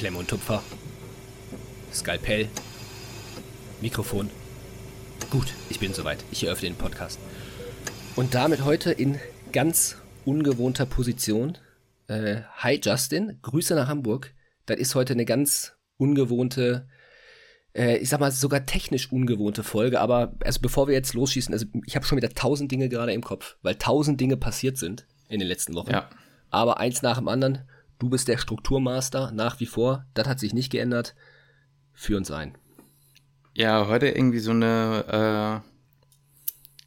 Klemm und Tupfer. Skalpell. Mikrofon. Gut, ich bin soweit. Ich eröffne den Podcast. Und damit heute in ganz ungewohnter Position. Äh, hi Justin, Grüße nach Hamburg. Das ist heute eine ganz ungewohnte, äh, ich sag mal sogar technisch ungewohnte Folge. Aber also bevor wir jetzt losschießen, also ich habe schon wieder tausend Dinge gerade im Kopf, weil tausend Dinge passiert sind in den letzten Wochen. Ja. Aber eins nach dem anderen. Du bist der Strukturmaster nach wie vor. Das hat sich nicht geändert. Führ uns ein. Ja, heute irgendwie so eine, äh,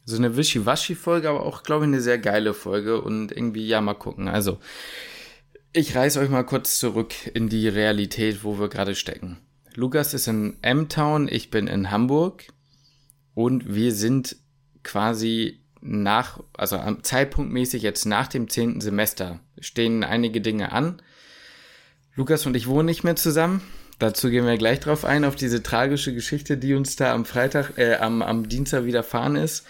so eine Wischiwaschi-Folge, aber auch, glaube ich, eine sehr geile Folge und irgendwie, ja, mal gucken. Also, ich reiß euch mal kurz zurück in die Realität, wo wir gerade stecken. Lukas ist in M-Town, ich bin in Hamburg und wir sind quasi nach, also Zeitpunktmäßig jetzt nach dem zehnten Semester stehen einige Dinge an. Lukas und ich wohnen nicht mehr zusammen. Dazu gehen wir gleich drauf ein, auf diese tragische Geschichte, die uns da am Freitag, äh, am, am Dienstag widerfahren ist.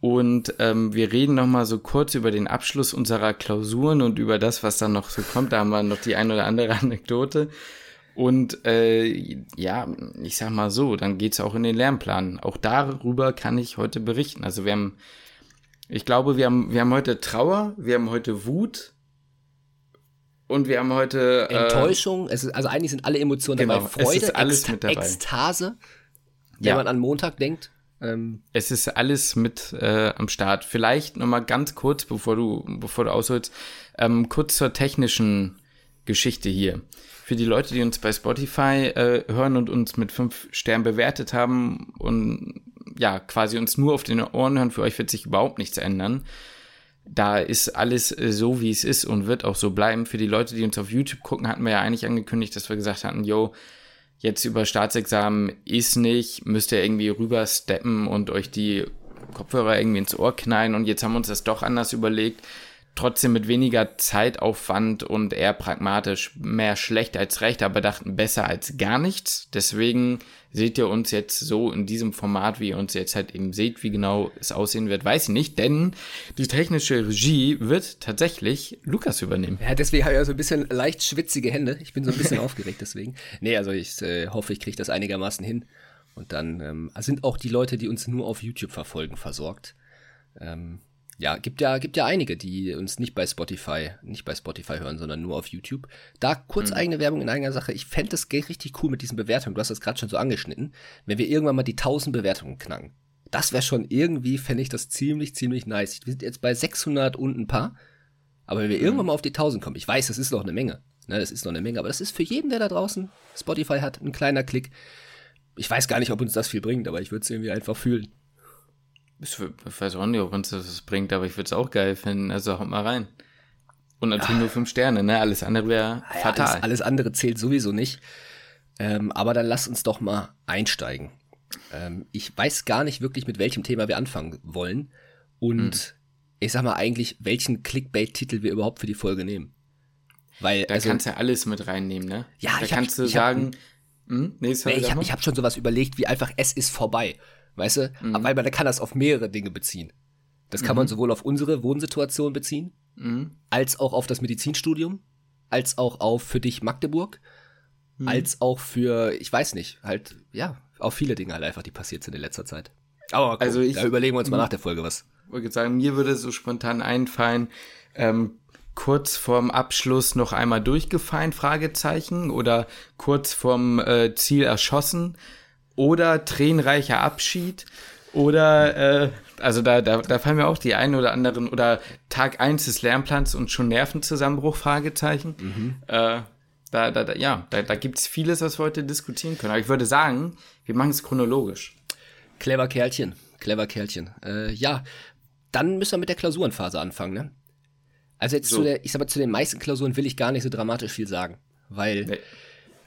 Und ähm, wir reden noch mal so kurz über den Abschluss unserer Klausuren und über das, was dann noch so kommt. Da haben wir noch die ein oder andere Anekdote. Und äh, ja, ich sag mal so, dann geht's auch in den Lernplan. Auch darüber kann ich heute berichten. Also wir haben ich glaube, wir haben, wir haben heute Trauer, wir haben heute Wut und wir haben heute äh, Enttäuschung. Es ist, also eigentlich sind alle Emotionen genau, dabei. Freude, es ist alles Ekst mit dabei. Ekstase, wenn Ja. man an Montag denkt. Ähm, Es ist alles mit äh, am Start. Vielleicht noch mal ganz kurz, bevor du, bevor du ausholst, ähm, kurz zur technischen Geschichte hier. Für die Leute, die uns bei Spotify äh, hören und uns mit fünf Sternen bewertet haben und ja, quasi uns nur auf den Ohren hören, für euch wird sich überhaupt nichts ändern. Da ist alles äh, so, wie es ist und wird auch so bleiben. Für die Leute, die uns auf YouTube gucken, hatten wir ja eigentlich angekündigt, dass wir gesagt hatten, yo, jetzt über Staatsexamen ist nicht, müsst ihr irgendwie rübersteppen und euch die Kopfhörer irgendwie ins Ohr knallen und jetzt haben wir uns das doch anders überlegt. Trotzdem mit weniger Zeitaufwand und eher pragmatisch, mehr schlecht als recht, aber dachten besser als gar nichts. Deswegen seht ihr uns jetzt so in diesem Format, wie ihr uns jetzt halt eben seht, wie genau es aussehen wird, weiß ich nicht, denn die technische Regie wird tatsächlich Lukas übernehmen. ja, deswegen habe ich ja so ein bisschen leicht schwitzige Hände. Ich bin so ein bisschen aufgeregt deswegen. Nee, also ich äh, hoffe, ich kriege das einigermaßen hin. Und dann ähm, sind auch die Leute, die uns nur auf YouTube verfolgen, versorgt. Ähm, ja, gibt ja, gibt ja einige, die uns nicht bei Spotify, nicht bei Spotify hören, sondern nur auf YouTube. Da kurz eigene Werbung in eigener Sache. Ich fände das ge- richtig cool mit diesen Bewertungen. Du hast das gerade schon so angeschnitten. Wenn wir irgendwann mal die 1000 Bewertungen knacken. Das wäre schon irgendwie, fände ich das ziemlich, ziemlich nice. Wir sind jetzt bei 600 und ein paar. Aber wenn wir irgendwann mal auf die 1000 kommen, ich weiß, das ist noch eine Menge. Ne, das ist noch eine Menge, aber das ist für jeden, der da draußen Spotify hat, ein kleiner Klick. Ich weiß gar nicht, ob uns das viel bringt, aber ich würde es irgendwie einfach fühlen. Ich weiß auch nicht, ob uns das was bringt, aber ich würde es auch geil finden. Also haut mal rein. Und natürlich nur fünf Sterne, ne? Alles andere wäre Ja, fatal. Alles, alles andere zählt sowieso nicht. Ähm, aber dann lass uns doch mal einsteigen. Ähm, ich weiß gar nicht wirklich, mit welchem Thema wir anfangen wollen. Und Hm. ich sag mal eigentlich, welchen Clickbait-Titel wir überhaupt für die Folge nehmen. Weil, da also, kannst du ja alles mit reinnehmen, ne? Ja, da ich hab- kannst du ich hab- sagen, hm? nee, ich habe hab schon sowas überlegt, wie einfach es ist vorbei. Weißt du? Mhm. Weil man kann das auf mehrere Dinge beziehen. Das kann man sowohl auf unsere Wohnsituation beziehen, Mhm. als auch auf das Medizinstudium, als auch auf für dich Magdeburg, Mhm. als auch für, ich weiß nicht, halt, ja, auf viele Dinge halt einfach, die passiert sind in letzter Zeit. Aber guck, Also ich- da überlegen wir uns mal nach der Folge was. Ich wollte sagen, mir würde so spontan einfallen, ähm, kurz vorm Abschluss noch einmal durchgefallen, Fragezeichen, oder kurz vorm äh, Ziel erschossen, oder tränenreicher Abschied, oder, äh, also da, da, da fallen mir auch die ein oder anderen, oder Tag eins des Lernplans und schon Nervenzusammenbruch, Fragezeichen. Äh, da, da, da, ja, da, da gibt's vieles, was wir heute diskutieren können. Aber ich würde sagen, wir machen es chronologisch. Clever Kerlchen, clever Kerlchen. Äh, ja, dann müssen wir mit der Klausurenphase anfangen, ne? Also jetzt So. zu der, ich sag mal, zu den meisten Klausuren will ich gar nicht so dramatisch viel sagen, weil Nee.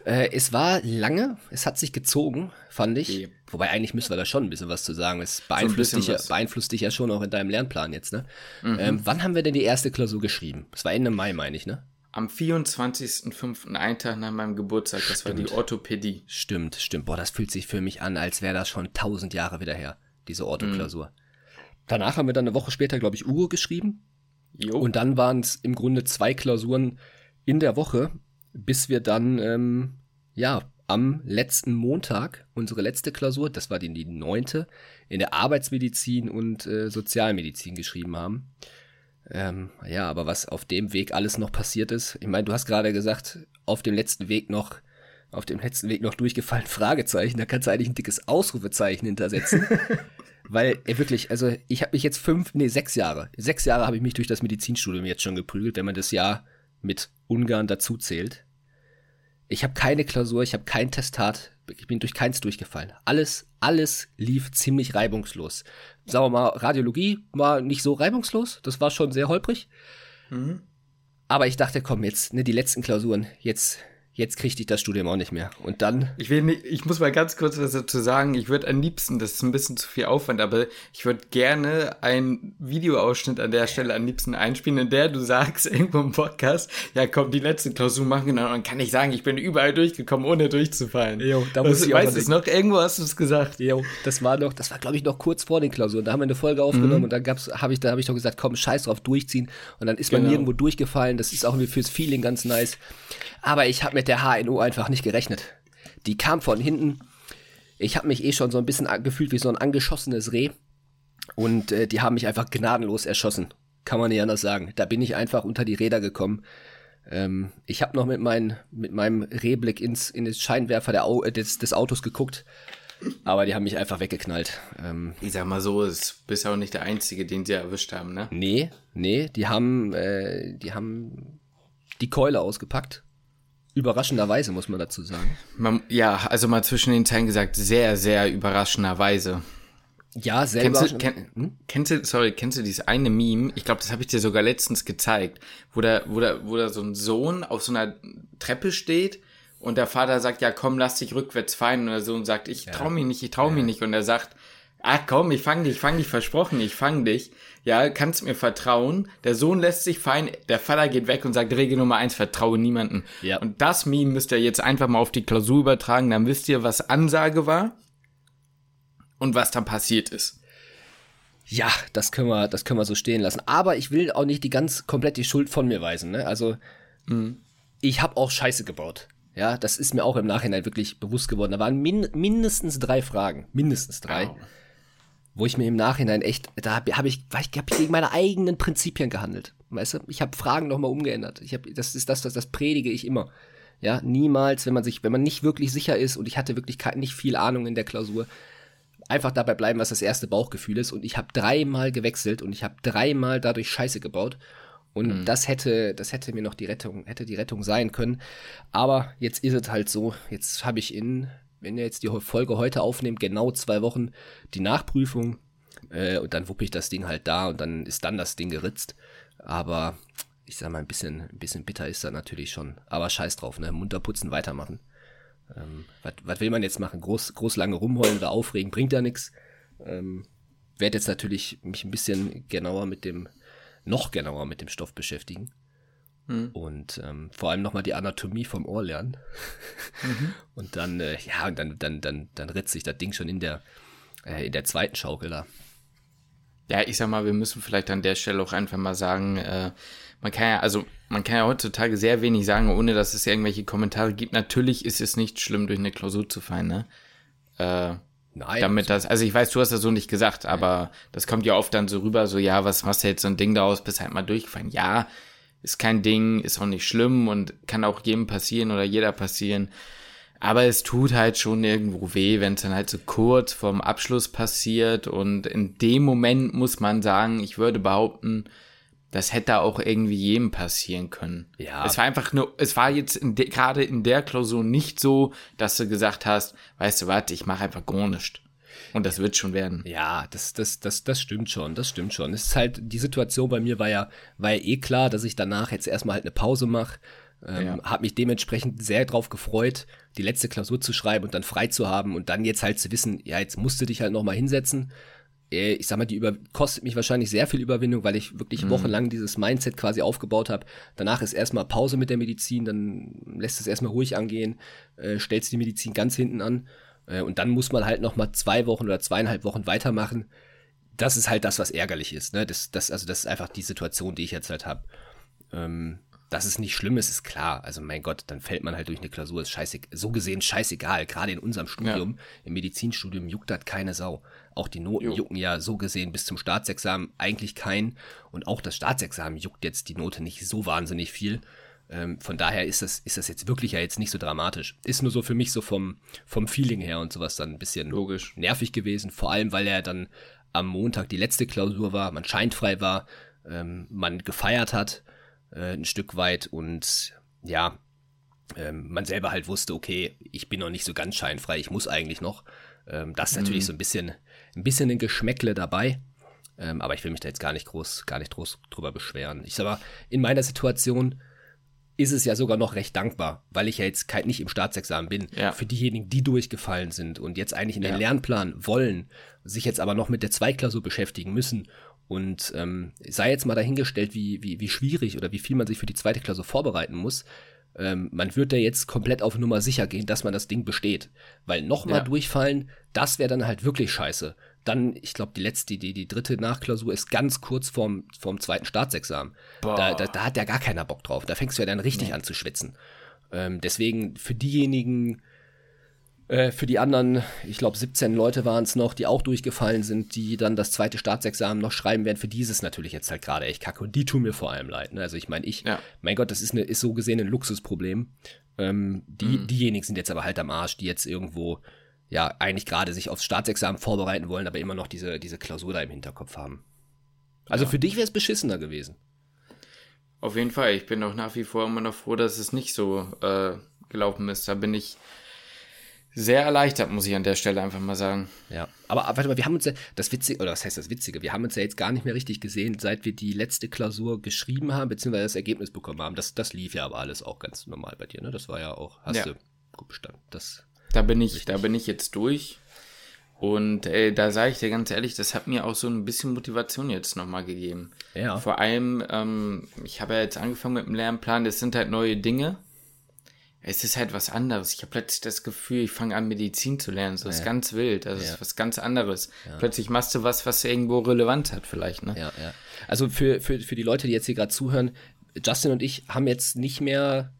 Äh, es war lange, es hat sich gezogen, fand ich. Ja. Wobei eigentlich müssen wir da schon ein bisschen was zu sagen. Es beeinflusst, bisschen dich, ja, beeinflusst dich ja schon auch in deinem Lernplan jetzt, ne? Mhm. Ähm, wann haben wir denn die erste Klausur geschrieben? Das war Ende Mai, meine ich, ne? Am 24.05., einen Tag nach meinem Geburtstag, das war die Orthopädie. Stimmt, stimmt. Boah, das fühlt sich für mich an, als wäre das schon tausend Jahre wieder her, diese Orthoklausur. Danach haben wir dann eine Woche später, glaube ich, Uro geschrieben. Jo. Und dann waren es im Grunde zwei Klausuren in der Woche, bis wir dann, ähm, ja, am letzten Montag unsere letzte Klausur, das war die, die neunte, in der Arbeitsmedizin und äh, Sozialmedizin geschrieben haben. Ähm, ja, aber was auf dem Weg alles noch passiert ist, ich meine, du hast gerade gesagt, auf dem letzten Weg noch, auf dem letzten Weg noch durchgefallen, Fragezeichen, da kannst du eigentlich ein dickes Ausrufezeichen hintersetzen. Weil ey, wirklich, also ich habe mich jetzt fünf, nee, sechs Jahre, sechs Jahre habe ich mich durch das Medizinstudium jetzt schon geprügelt, wenn man das Jahr mit Ungarn dazu zählt. Ich habe keine Klausur, ich habe kein Testat, ich bin durch keins durchgefallen. Alles, alles lief ziemlich reibungslos. Sagen wir mal, Radiologie war nicht so reibungslos, das war schon sehr holprig. Mhm. Aber ich dachte, komm, jetzt, ne, die letzten Klausuren, jetzt, jetzt kriegte ich das Studium auch nicht mehr. Und dann. Ich will nicht, ich muss mal ganz kurz was dazu sagen. Ich würde am liebsten, das ist ein bisschen zu viel Aufwand, aber ich würde gerne einen Videoausschnitt an der Stelle am liebsten einspielen, in der du sagst, irgendwo im Podcast, ja komm, die letzte Klausur machen, genau, dann kann ich sagen, ich bin überall durchgekommen, ohne durchzufallen. Jo, da muss ich auch weißt du es noch? Irgendwo hast du es gesagt. Jo, das war noch, das war glaube ich noch kurz vor den Klausuren. Da haben wir eine Folge aufgenommen mhm. und dann gab's, habe ich, da habe ich doch gesagt, komm, scheiß drauf, durchziehen. Und dann ist man genau. nirgendwo durchgefallen. Das ist auch irgendwie fürs Feeling ganz nice. Aber ich habe mit der HNO einfach nicht gerechnet. Die kam von hinten. Ich habe mich eh schon so ein bisschen gefühlt wie so ein angeschossenes Reh. Und äh, die haben mich einfach gnadenlos erschossen. Kann man nicht anders sagen. Da bin ich einfach unter die Räder gekommen. Ähm, ich habe noch mit, mein, mit meinem Rehblick ins, in den Scheinwerfer der Au des, des Autos geguckt. Aber die haben mich einfach weggeknallt. Ähm, ich sag mal so, es bist ja auch nicht der Einzige, den sie erwischt haben, ne? Nee, nee, die haben, äh, die haben die Keule ausgepackt Überraschenderweise, muss man dazu sagen. Man, ja, also mal zwischen den Zeilen gesagt, sehr, sehr überraschenderweise. Ja, sehr kennst du, kenn, hm? kennst du, sorry, kennst du dieses eine Meme? Ich glaube, das habe ich dir sogar letztens gezeigt, wo da, wo da, wo da so ein Sohn auf so einer Treppe steht und der Vater sagt, ja komm, lass dich rückwärts fallen und der Sohn sagt, ich trau mich nicht, ich trau mich nicht und er sagt, ah komm, ich fang dich, ich fang dich, versprochen, ich fang dich. Ja, kannst mir vertrauen. Der Sohn lässt sich fallen, der Vater geht weg und sagt, Regel Nummer eins, vertraue niemanden. Ja. Und das Meme müsst ihr jetzt einfach mal auf die Klausur übertragen, dann wisst ihr, was Ansage war und was dann passiert ist. Ja, das können wir, das können wir so stehen lassen. Aber ich will auch nicht die ganz komplett die Schuld von mir weisen. Ne? Also mhm. ich habe auch Scheiße gebaut. Ja, das ist mir auch im Nachhinein wirklich bewusst geworden. Da waren min mindestens drei Fragen, mindestens drei. Wow wo ich mir im Nachhinein echt, da habe hab ich, ich hab gegen meine eigenen Prinzipien gehandelt. Weißt du, ich habe Fragen nochmal umgeändert. Ich habe, das ist das, das, das predige ich immer. Ja, niemals, wenn man sich, wenn man nicht wirklich sicher ist und ich hatte wirklich nicht viel Ahnung in der Klausur, einfach dabei bleiben, was das erste Bauchgefühl ist. Und ich habe dreimal gewechselt und ich habe dreimal dadurch Scheiße gebaut. Und mhm. das hätte, das hätte mir noch die Rettung, hätte die Rettung sein können. Aber jetzt ist es halt so. Jetzt habe ich in wenn ihr jetzt die Folge heute aufnehmt, genau zwei Wochen die Nachprüfung. Äh, und dann wuppe ich das Ding halt da und dann ist dann das Ding geritzt. Aber ich sag mal, ein bisschen, ein bisschen bitter ist da natürlich schon. Aber scheiß drauf, ne? Munter putzen, weitermachen. Ähm, was will man jetzt machen? Groß, groß lange rumheulen oder aufregen, bringt ja nichts. Ähm, werde jetzt natürlich mich ein bisschen genauer mit dem, noch genauer mit dem Stoff beschäftigen. Mhm. Und ähm, vor allem nochmal die Anatomie vom Ohr lernen. Mhm. Und dann, äh, ja, und dann, dann, dann, dann ritzt sich das Ding schon in der, äh, in der zweiten Schaukel da. Ja, ich sag mal, wir müssen vielleicht an der Stelle auch einfach mal sagen, äh, man kann ja, also man kann ja heutzutage sehr wenig sagen, ohne dass es irgendwelche Kommentare gibt. Natürlich ist es nicht schlimm, durch eine Klausur zu fallen, ne? Äh, Nein. Damit das, also ich weiß, du hast das so nicht gesagt, aber das kommt ja oft dann so rüber, so, ja, was machst du jetzt so ein Ding daraus, bist halt mal durchgefallen. Ja, ist kein Ding, ist auch nicht schlimm und kann auch jedem passieren oder jeder passieren. Aber es tut halt schon irgendwo weh, wenn es dann halt so kurz vorm Abschluss passiert. Und in dem Moment muss man sagen, ich würde behaupten, das hätte auch irgendwie jedem passieren können. Ja. Es war einfach nur, es war jetzt gerade in der Klausur nicht so, dass du gesagt hast, weißt du was, ich mache einfach gar nichts. Und das wird schon werden. Ja, das, das, das, das stimmt schon, das stimmt schon. Es ist halt, die Situation bei mir war ja, war ja eh klar, dass ich danach jetzt erstmal halt eine Pause mache. Ähm, ja. Habe mich dementsprechend sehr drauf gefreut, die letzte Klausur zu schreiben und dann frei zu haben und dann jetzt halt zu wissen, ja, jetzt musst du dich halt nochmal hinsetzen. Äh, ich sag mal, die über kostet mich wahrscheinlich sehr viel Überwindung, weil ich wirklich mhm. wochenlang dieses Mindset quasi aufgebaut habe. Danach ist erstmal Pause mit der Medizin, dann lässt es erstmal ruhig angehen, äh, stellst die Medizin ganz hinten an und dann muss man halt noch mal zwei Wochen oder zweieinhalb Wochen weitermachen. Das ist halt das, was ärgerlich ist. Ne? Das, das, also das ist einfach die Situation, die ich jetzt halt habe. Ähm, dass es nicht schlimm ist, ist klar. Also mein Gott, dann fällt man halt durch eine Klausur, ist scheiße, so gesehen scheißegal. Gerade in unserem Studium, ja. im Medizinstudium juckt das keine Sau. Auch die Noten jo. jucken ja so gesehen bis zum Staatsexamen eigentlich kein. Und auch das Staatsexamen juckt jetzt die Note nicht so wahnsinnig viel. Ähm, von daher ist das, ist das jetzt wirklich ja jetzt nicht so dramatisch. Ist nur so für mich so vom, vom Feeling her und sowas dann ein bisschen Logisch. nervig gewesen. Vor allem, weil er dann am Montag die letzte Klausur war, man scheintfrei war, ähm, man gefeiert hat äh, ein Stück weit und ja, ähm, man selber halt wusste, okay, ich bin noch nicht so ganz scheinfrei, ich muss eigentlich noch. Ähm, das ist natürlich mhm. so ein bisschen, ein bisschen ein Geschmäckle dabei. Ähm, aber ich will mich da jetzt gar nicht groß, gar nicht groß drüber beschweren. Ich sag mal, in meiner Situation ist es ja sogar noch recht dankbar, weil ich ja jetzt nicht im Staatsexamen bin. Ja. Für diejenigen, die durchgefallen sind und jetzt eigentlich in den ja. Lernplan wollen, sich jetzt aber noch mit der Zweiklausur beschäftigen müssen und ähm, sei jetzt mal dahingestellt, wie, wie, wie schwierig oder wie viel man sich für die zweite Klausur vorbereiten muss. Ähm, man wird da jetzt komplett auf Nummer sicher gehen, dass man das Ding besteht. Weil nochmal ja. durchfallen, das wäre dann halt wirklich scheiße. Dann, ich glaube, die letzte, die, die dritte Nachklausur ist ganz kurz vorm, vorm zweiten Staatsexamen. Da, da, da, hat ja gar keiner Bock drauf. Da fängst du ja dann richtig nee. an zu schwitzen. Ähm, deswegen für diejenigen, äh, für die anderen, ich glaube 17 Leute waren es noch, die auch durchgefallen sind, die dann das zweite Staatsexamen noch schreiben werden, für dieses natürlich jetzt halt gerade echt kacke. Und die tun mir vor allem leid. Ne? Also ich meine, ich, ja. mein Gott, das ist, eine, ist so gesehen ein Luxusproblem. Ähm, die, mhm. Diejenigen sind jetzt aber halt am Arsch, die jetzt irgendwo ja eigentlich gerade sich aufs Staatsexamen vorbereiten wollen, aber immer noch diese, diese Klausur da im Hinterkopf haben. Also ja. für dich wäre es beschissener gewesen. Auf jeden Fall. Ich bin auch nach wie vor immer noch froh, dass es nicht so äh, gelaufen ist. Da bin ich sehr erleichtert, muss ich an der Stelle einfach mal sagen. Ja, aber warte mal, wir haben uns ja, das Witzige, oder was heißt das Witzige, wir haben uns ja jetzt gar nicht mehr richtig gesehen, seit wir die letzte Klausur geschrieben haben, beziehungsweise das Ergebnis bekommen haben. Das, das lief ja aber alles auch ganz normal bei dir, ne? Das war ja auch, hast ja. du gut bestanden. Das da bin ich, Richtig. da bin ich jetzt durch. Und äh, da sage ich dir ganz ehrlich, das hat mir auch so ein bisschen Motivation jetzt nochmal gegeben. Ja. Vor allem, ähm, ich habe ja jetzt angefangen mit dem Lernplan, das sind halt neue Dinge. Es ist halt was anderes. Ich habe plötzlich das Gefühl, ich fange an, Medizin zu lernen. So ja. ist ganz wild. Das ja. ist was ganz anderes. Ja. Plötzlich machst du was, was irgendwo relevant hat, vielleicht, ne? Ja, ja. Also für, für, für die Leute, die jetzt hier gerade zuhören, Justin und ich haben jetzt nicht mehr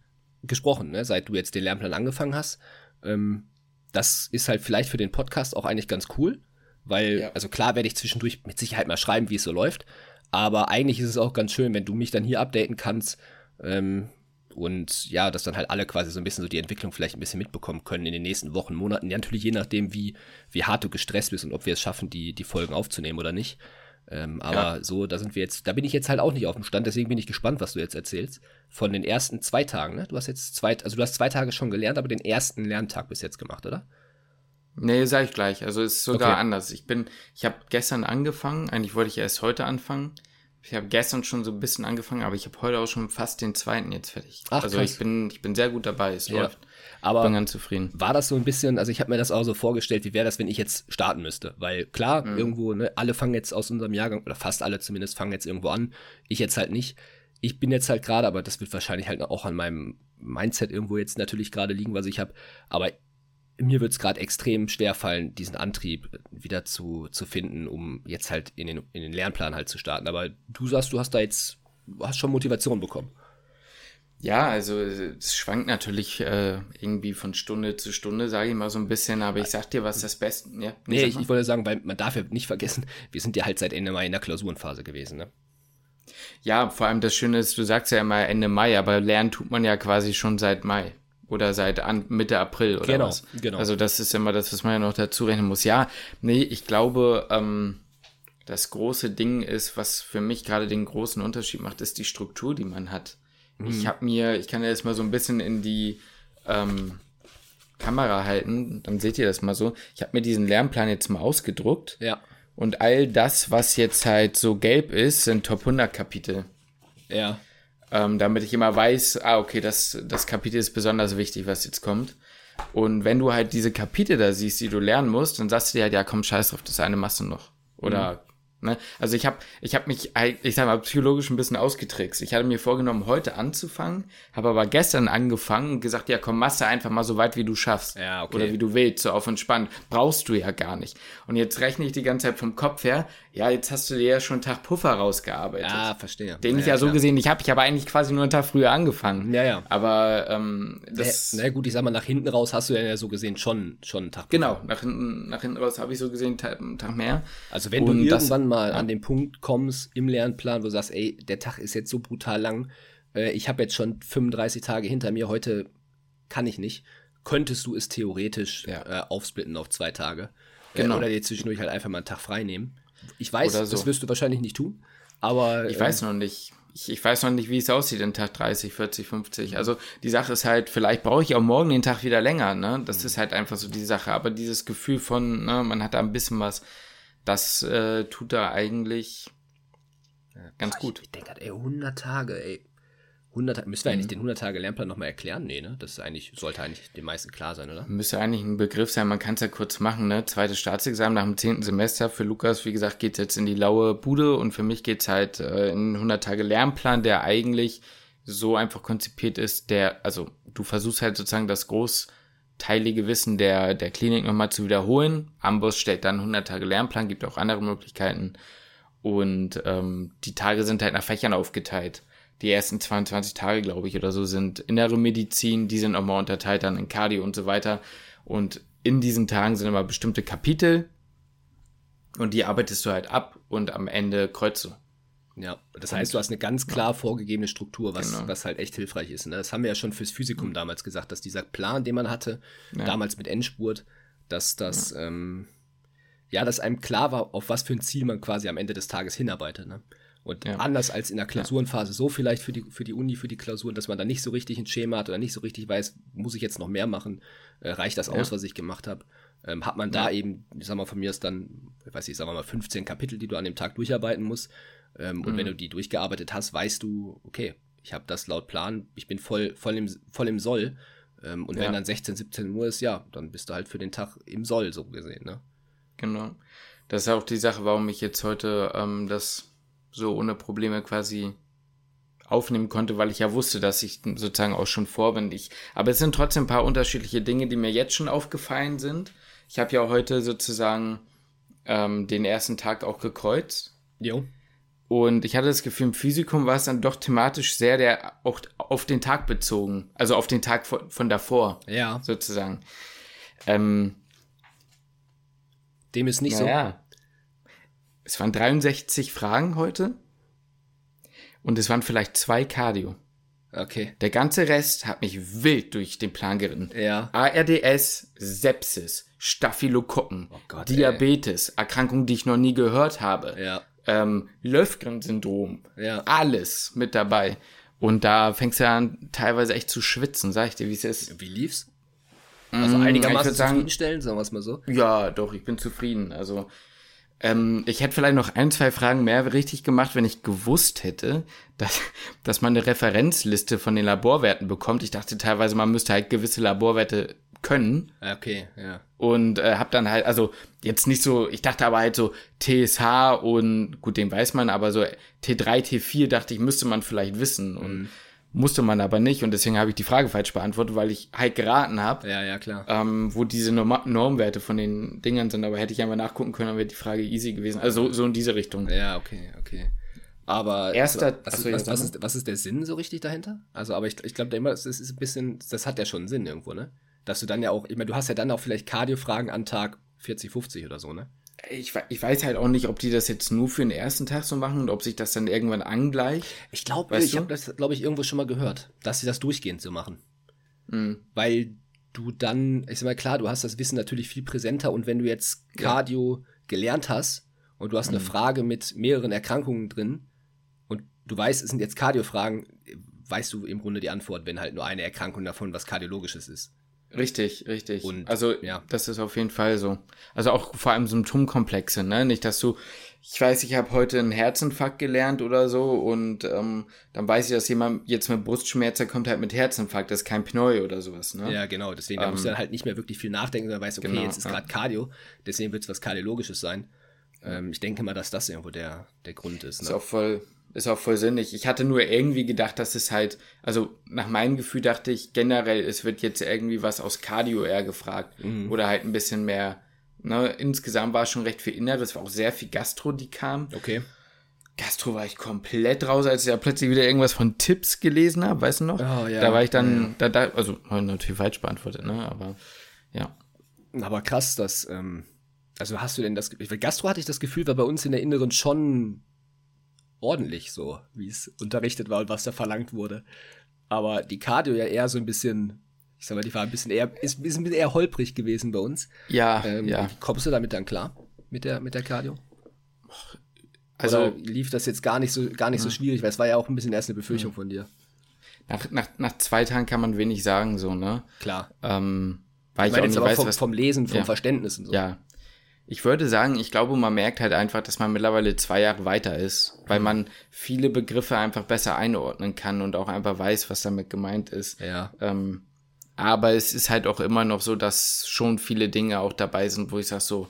gesprochen, ne, seit du jetzt den Lernplan angefangen hast. Ähm, das ist halt vielleicht für den Podcast auch eigentlich ganz cool, weil, ja. also klar werde ich zwischendurch mit Sicherheit mal schreiben, wie es so läuft, aber eigentlich ist es auch ganz schön, wenn du mich dann hier updaten kannst ähm, und ja, dass dann halt alle quasi so ein bisschen so die Entwicklung vielleicht ein bisschen mitbekommen können in den nächsten Wochen, Monaten, ja, natürlich je nachdem, wie, wie hart du gestresst bist und ob wir es schaffen, die, die Folgen aufzunehmen oder nicht. Ähm, aber ja. so, da sind wir jetzt, da bin ich jetzt halt auch nicht auf dem Stand, deswegen bin ich gespannt, was du jetzt erzählst. Von den ersten zwei Tagen, ne? Du hast jetzt zwei, also du hast zwei Tage schon gelernt, aber den ersten Lerntag bis jetzt gemacht, oder? Nee, sag ich gleich. Also es ist sogar okay. anders. Ich bin, ich habe gestern angefangen, eigentlich wollte ich erst heute anfangen. Ich habe gestern schon so ein bisschen angefangen, aber ich habe heute auch schon fast den zweiten jetzt fertig. Ach, also krass. ich bin, ich bin sehr gut dabei. Es ja. läuft. Aber bin ganz zufrieden. War das so ein bisschen, also ich habe mir das auch so vorgestellt, wie wäre das, wenn ich jetzt starten müsste? Weil klar, mhm. irgendwo, ne, alle fangen jetzt aus unserem Jahrgang, oder fast alle zumindest, fangen jetzt irgendwo an. Ich jetzt halt nicht. Ich bin jetzt halt gerade, aber das wird wahrscheinlich halt auch an meinem Mindset irgendwo jetzt natürlich gerade liegen, was ich habe. Aber mir wird es gerade extrem schwer fallen, diesen Antrieb wieder zu, zu finden, um jetzt halt in den, in den Lernplan halt zu starten. Aber du sagst, du hast da jetzt, hast schon Motivation bekommen. Ja, also es schwankt natürlich äh, irgendwie von Stunde zu Stunde, sage ich mal so ein bisschen, aber ich sag dir, was das Beste. Ja, nee, ich, ich wollte sagen, weil man darf ja nicht vergessen, wir sind ja halt seit Ende Mai in der Klausurenphase gewesen, ne? Ja, vor allem das Schöne ist, du sagst ja immer Ende Mai, aber lernen tut man ja quasi schon seit Mai oder seit an, Mitte April oder genau, was. Genau. Also das ist immer das, was man ja noch dazu rechnen muss. Ja, nee, ich glaube, ähm, das große Ding ist, was für mich gerade den großen Unterschied macht, ist die Struktur, die man hat. Mhm. Ich habe mir, ich kann ja jetzt mal so ein bisschen in die ähm, Kamera halten, dann seht ihr das mal so. Ich habe mir diesen Lernplan jetzt mal ausgedruckt. Ja. Und all das, was jetzt halt so gelb ist, sind Top 100 Kapitel. Ja ähm, damit ich immer weiß, ah, okay, das, das Kapitel ist besonders wichtig, was jetzt kommt. Und wenn du halt diese Kapitel da siehst, die du lernen musst, dann sagst du dir halt, ja, komm, scheiß drauf, das eine machst du noch. Oder mhm. Ne? Also ich habe ich hab mich, ich sag mal, psychologisch ein bisschen ausgetrickst. Ich hatte mir vorgenommen, heute anzufangen, habe aber gestern angefangen und gesagt, ja komm, machst du einfach mal so weit, wie du schaffst. Ja, okay. Oder wie du willst, so auf entspannt. Brauchst du ja gar nicht. Und jetzt rechne ich die ganze Zeit vom Kopf her, ja, jetzt hast du dir ja schon einen Tag Puffer rausgearbeitet. Ja, verstehe. Den ja, ich ja, so klar. gesehen nicht habe. Ich habe eigentlich quasi nur einen Tag früher angefangen. Ja, ja. Aber ähm, das. Na gut, ich sag mal, nach hinten raus hast du ja so gesehen schon, schon einen Tag. Genau, nach hinten, nach hinten raus habe ich so gesehen einen Tag mehr. Also wenn Und du das- irgendwann mal an den Punkt kommst im Lernplan, wo du sagst, ey, der Tag ist jetzt so brutal lang, äh, ich habe jetzt schon 35 Tage hinter mir, heute kann ich nicht, könntest du es theoretisch Ja. äh, aufsplitten auf zwei Tage. Genau. Äh, oder dir zwischendurch halt einfach mal einen Tag frei nehmen. Ich weiß, so. das wirst du wahrscheinlich nicht tun, aber Ich äh, weiß noch nicht. Ich, ich weiß noch nicht, wie es aussieht in Tag 30, 40, 50. Also die Sache ist halt, vielleicht brauche ich auch morgen den Tag wieder länger. Ne? Das Mhm. ist halt einfach so die Sache. Aber dieses Gefühl von, ne, man hat da ein bisschen was, das äh, tut da eigentlich ganz boah, gut. Ich, ich denke, ey, 100 Tage, ey. 100 Tage, müssen wir Mhm. eigentlich den 100 Tage Lernplan nochmal erklären? Nee, ne? Das ist eigentlich, sollte eigentlich den meisten klar sein, oder? Müsste eigentlich ein Begriff sein, man kann es ja kurz machen, ne? Zweites Staatsexamen nach dem zehnten Semester. Für Lukas, wie gesagt, geht's jetzt in die laue Bude und für mich geht's halt äh, in 100 Tage Lernplan, der eigentlich so einfach konzipiert ist, der, also du versuchst halt sozusagen das großteilige Wissen der, der Klinik nochmal zu wiederholen. Amboss stellt dann 100 Tage Lernplan, gibt auch andere Möglichkeiten und ähm, die Tage sind halt nach Fächern aufgeteilt. Die ersten 22 Tage, glaube ich, oder so sind innere Medizin, die sind nochmal unterteilt dann in Cardio und so weiter. Und in diesen Tagen sind immer bestimmte Kapitel und die arbeitest du halt ab und am Ende kreuzt du. Ja, das heißt, du hast eine ganz klar vorgegebene Struktur, was, Genau. was halt echt hilfreich ist. Ne? Das haben wir ja schon fürs Physikum damals gesagt, dass dieser Plan, den man hatte, Ja. damals mit Endspurt, dass das, ja. Ähm, ja, dass einem klar war, auf was für ein Ziel man quasi am Ende des Tages hinarbeitet. Ne? Und Ja. anders als in der Klausurenphase, so vielleicht für die, für die Uni, für die Klausuren, dass man da nicht so richtig ein Schema hat oder nicht so richtig weiß, muss ich jetzt noch mehr machen, äh, reicht das aus, Ja. was ich gemacht habe. Ähm, hat man da eben, ich sag mal, von mir ist dann, ich weiß nicht, sagen wir mal 15 Kapitel, die du an dem Tag durcharbeiten musst. Ähm, und Mhm. wenn du die durchgearbeitet hast, weißt du, okay, ich habe das laut Plan, ich bin voll, voll, im, voll im Soll. Ähm, und wenn dann 16, 17 Uhr ist, ja, dann bist du halt für den Tag im Soll, so gesehen, ne? Genau. Das ist auch die Sache, warum ich jetzt heute ähm, das so ohne Probleme quasi aufnehmen konnte, weil ich ja wusste, dass ich sozusagen auch schon vor bin. Ich, aber es sind trotzdem ein paar unterschiedliche Dinge, die mir jetzt schon aufgefallen sind. Ich habe ja heute sozusagen ähm, den ersten Tag auch gekreuzt. Jo. Und ich hatte das Gefühl, im Physikum war es dann doch thematisch sehr der auch auf den Tag bezogen. Also auf den Tag von, von davor, Ja, sozusagen. Ähm, dem ist nicht so. Es waren 63 Fragen heute. Und es waren vielleicht zwei Cardio. Okay. Der ganze Rest hat mich wild durch den Plan geritten. Ja. ARDS, Sepsis, Staphylokokken, Oh Gott, Diabetes, Erkrankungen, die ich noch nie gehört habe, Ja. ähm, Löfgren-Syndrom, Ja. alles mit dabei. Und da fängst du an, teilweise echt zu schwitzen, sag ich dir, wie es ist. Wie lief's? Also Mm, ich einigermaßen zufriedenstellend, sagen wir es mal so. Ja, doch, ich bin zufrieden. Also, ähm, ich hätte vielleicht noch ein, zwei Fragen mehr richtig gemacht, wenn ich gewusst hätte, dass, dass man eine Referenzliste von den Laborwerten bekommt. Ich dachte teilweise, man müsste halt gewisse Laborwerte können Okay, ja. und äh, hab dann halt, also jetzt nicht so, ich dachte aber halt so TSH und gut, den weiß man, aber so T3, T4 dachte ich, müsste man vielleicht wissen und musste man aber nicht und deswegen habe ich die Frage falsch beantwortet, weil ich halt geraten habe Ja, ja, klar. ähm, wo diese Norma Normwerte von den Dingern sind, aber hätte ich einfach nachgucken können, dann wäre die Frage easy gewesen. Also so, so in diese Richtung. Ja, okay, okay. Aber Erster- was, was, was, ist, was ist der Sinn so richtig dahinter? Also, aber ich, ich glaube immer, es ist ein bisschen, das hat ja schon einen Sinn irgendwo, ne? Dass du dann ja auch, ich meine, du hast ja dann auch vielleicht Cardio-Fragen an Tag 40, 50 oder so, ne? Ich, ich weiß halt auch nicht, ob die das jetzt nur für den ersten Tag so machen und ob sich das dann irgendwann angleicht. Ich glaube, ich habe das, glaube ich, irgendwo schon mal gehört, dass sie das durchgehend so machen. Hm. Weil du dann, ich sag mal, klar, du hast das Wissen natürlich viel präsenter und wenn du jetzt Cardio gelernt hast und du hast eine Frage mit mehreren Erkrankungen drin und du weißt, es sind jetzt Cardio-Fragen, weißt du im Grunde die Antwort, wenn halt nur eine Erkrankung davon was Kardiologisches ist. Richtig, richtig. Und, also ja. das ist auf jeden Fall so. Also auch vor allem Symptomkomplexe, ne? Nicht, dass du, ich weiß, ich habe heute einen Herzinfarkt gelernt oder so und ähm, dann weiß ich, dass jemand jetzt mit Brustschmerzen kommt halt mit Herzinfarkt, das ist kein Pneu oder sowas, ne? Ja, genau. Deswegen da musst du dann halt nicht mehr wirklich viel nachdenken, sondern weißt, okay, Genau, jetzt ist ja. gerade Cardio, deswegen wird es was Kardiologisches sein. Ähm, ich denke mal, dass das irgendwo der, der Grund ist. Ist Ne? auch voll, ist auch voll sinnig. Ich hatte nur irgendwie gedacht, dass es halt, also nach meinem Gefühl dachte ich generell, es wird jetzt irgendwie was aus Cardio eher gefragt. Mhm. Oder halt ein bisschen mehr, Ne, insgesamt war schon recht viel Inneres, war auch sehr viel Gastro, die kam. Okay. Gastro war ich komplett raus, als ich ja plötzlich wieder irgendwas von Tipps gelesen habe, weißt du noch? Oh, ja. Da war ich dann, da, da, also natürlich falsch beantwortet, ne? Aber ja. Aber krass, dass, ähm, also hast du denn das, Gefühl, Gastro hatte ich das Gefühl, war bei uns in der Inneren schon ordentlich so, wie es unterrichtet war und was da verlangt wurde. Aber die Cardio ja eher so ein bisschen, ich sag mal, die war ein bisschen eher, ist, ist ein bisschen eher holprig gewesen bei uns. Ja, Ähm, ja. Kommst du damit dann klar? Mit der, mit der Cardio? Also Oder lief das jetzt gar nicht so, gar nicht so schwierig, weil es war ja auch ein bisschen erst eine Befürchtung von dir. nach, nach, nach zwei Tagen kann man wenig sagen, so, ne? Klar. Ähm, weil Ich ich, auch meine jetzt nicht aber weiß, vom, was. vom Lesen, vom Ja. Verständnis und so. Ja. Ich würde sagen, ich glaube, man merkt halt einfach, dass man mittlerweile zwei Jahre weiter ist, weil man viele Begriffe einfach besser einordnen kann und auch einfach weiß, was damit gemeint ist. Ja. Ähm, aber es ist halt auch immer noch so, dass schon viele Dinge auch dabei sind, wo ich sage so,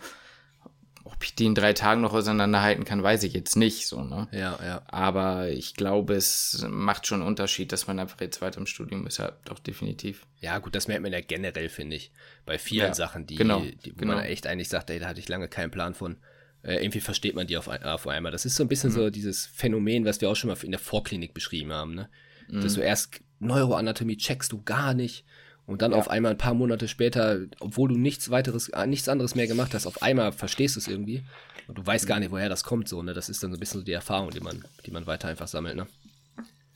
ob ich die in drei Tagen noch auseinanderhalten kann, weiß ich jetzt nicht, so, ne? Ja, ja. Aber ich glaube, es macht schon einen Unterschied, dass man einfach jetzt weiter im Studium ist, ja, doch definitiv. Ja, gut, das merkt man ja generell, finde ich. Bei vielen Ja, Sachen, die, genau, die wo genau. man echt eigentlich sagt, ey, da hatte ich lange keinen Plan von. Äh, irgendwie versteht man die auf, auf einmal. Das ist so ein bisschen Mhm. so dieses Phänomen, was wir auch schon mal in der Vorklinik beschrieben haben, ne? Mhm. Dass du erst Neuroanatomie checkst du gar nicht. Und dann auf einmal ein paar Monate später, obwohl du nichts weiteres, äh, nichts anderes mehr gemacht hast, auf einmal verstehst du es irgendwie. Und du weißt gar nicht, woher das kommt, so, ne? Das ist dann so ein bisschen so die Erfahrung, die man, die man weiter einfach sammelt, ne?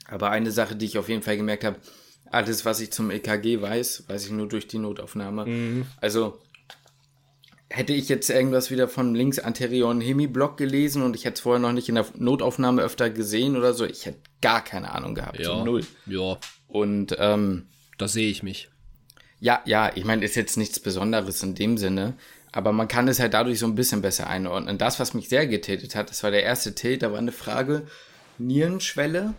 Aber eine Sache, die ich auf jeden Fall gemerkt habe, alles, was ich zum EKG weiß, weiß ich nur durch die Notaufnahme. Also hätte ich jetzt irgendwas wieder von links anterioren Hemiblock gelesen und ich hätte es vorher noch nicht in der Notaufnahme öfter gesehen oder so, ich hätte gar keine Ahnung gehabt. So null. Ja, Und ähm, da sehe ich mich. Ja, ja, ich meine, ist jetzt nichts Besonderes in dem Sinne, aber man kann es halt dadurch so ein bisschen besser einordnen. Das, was mich sehr getätet hat, das war der erste Tilt, da war eine Frage, Nierenschwelle,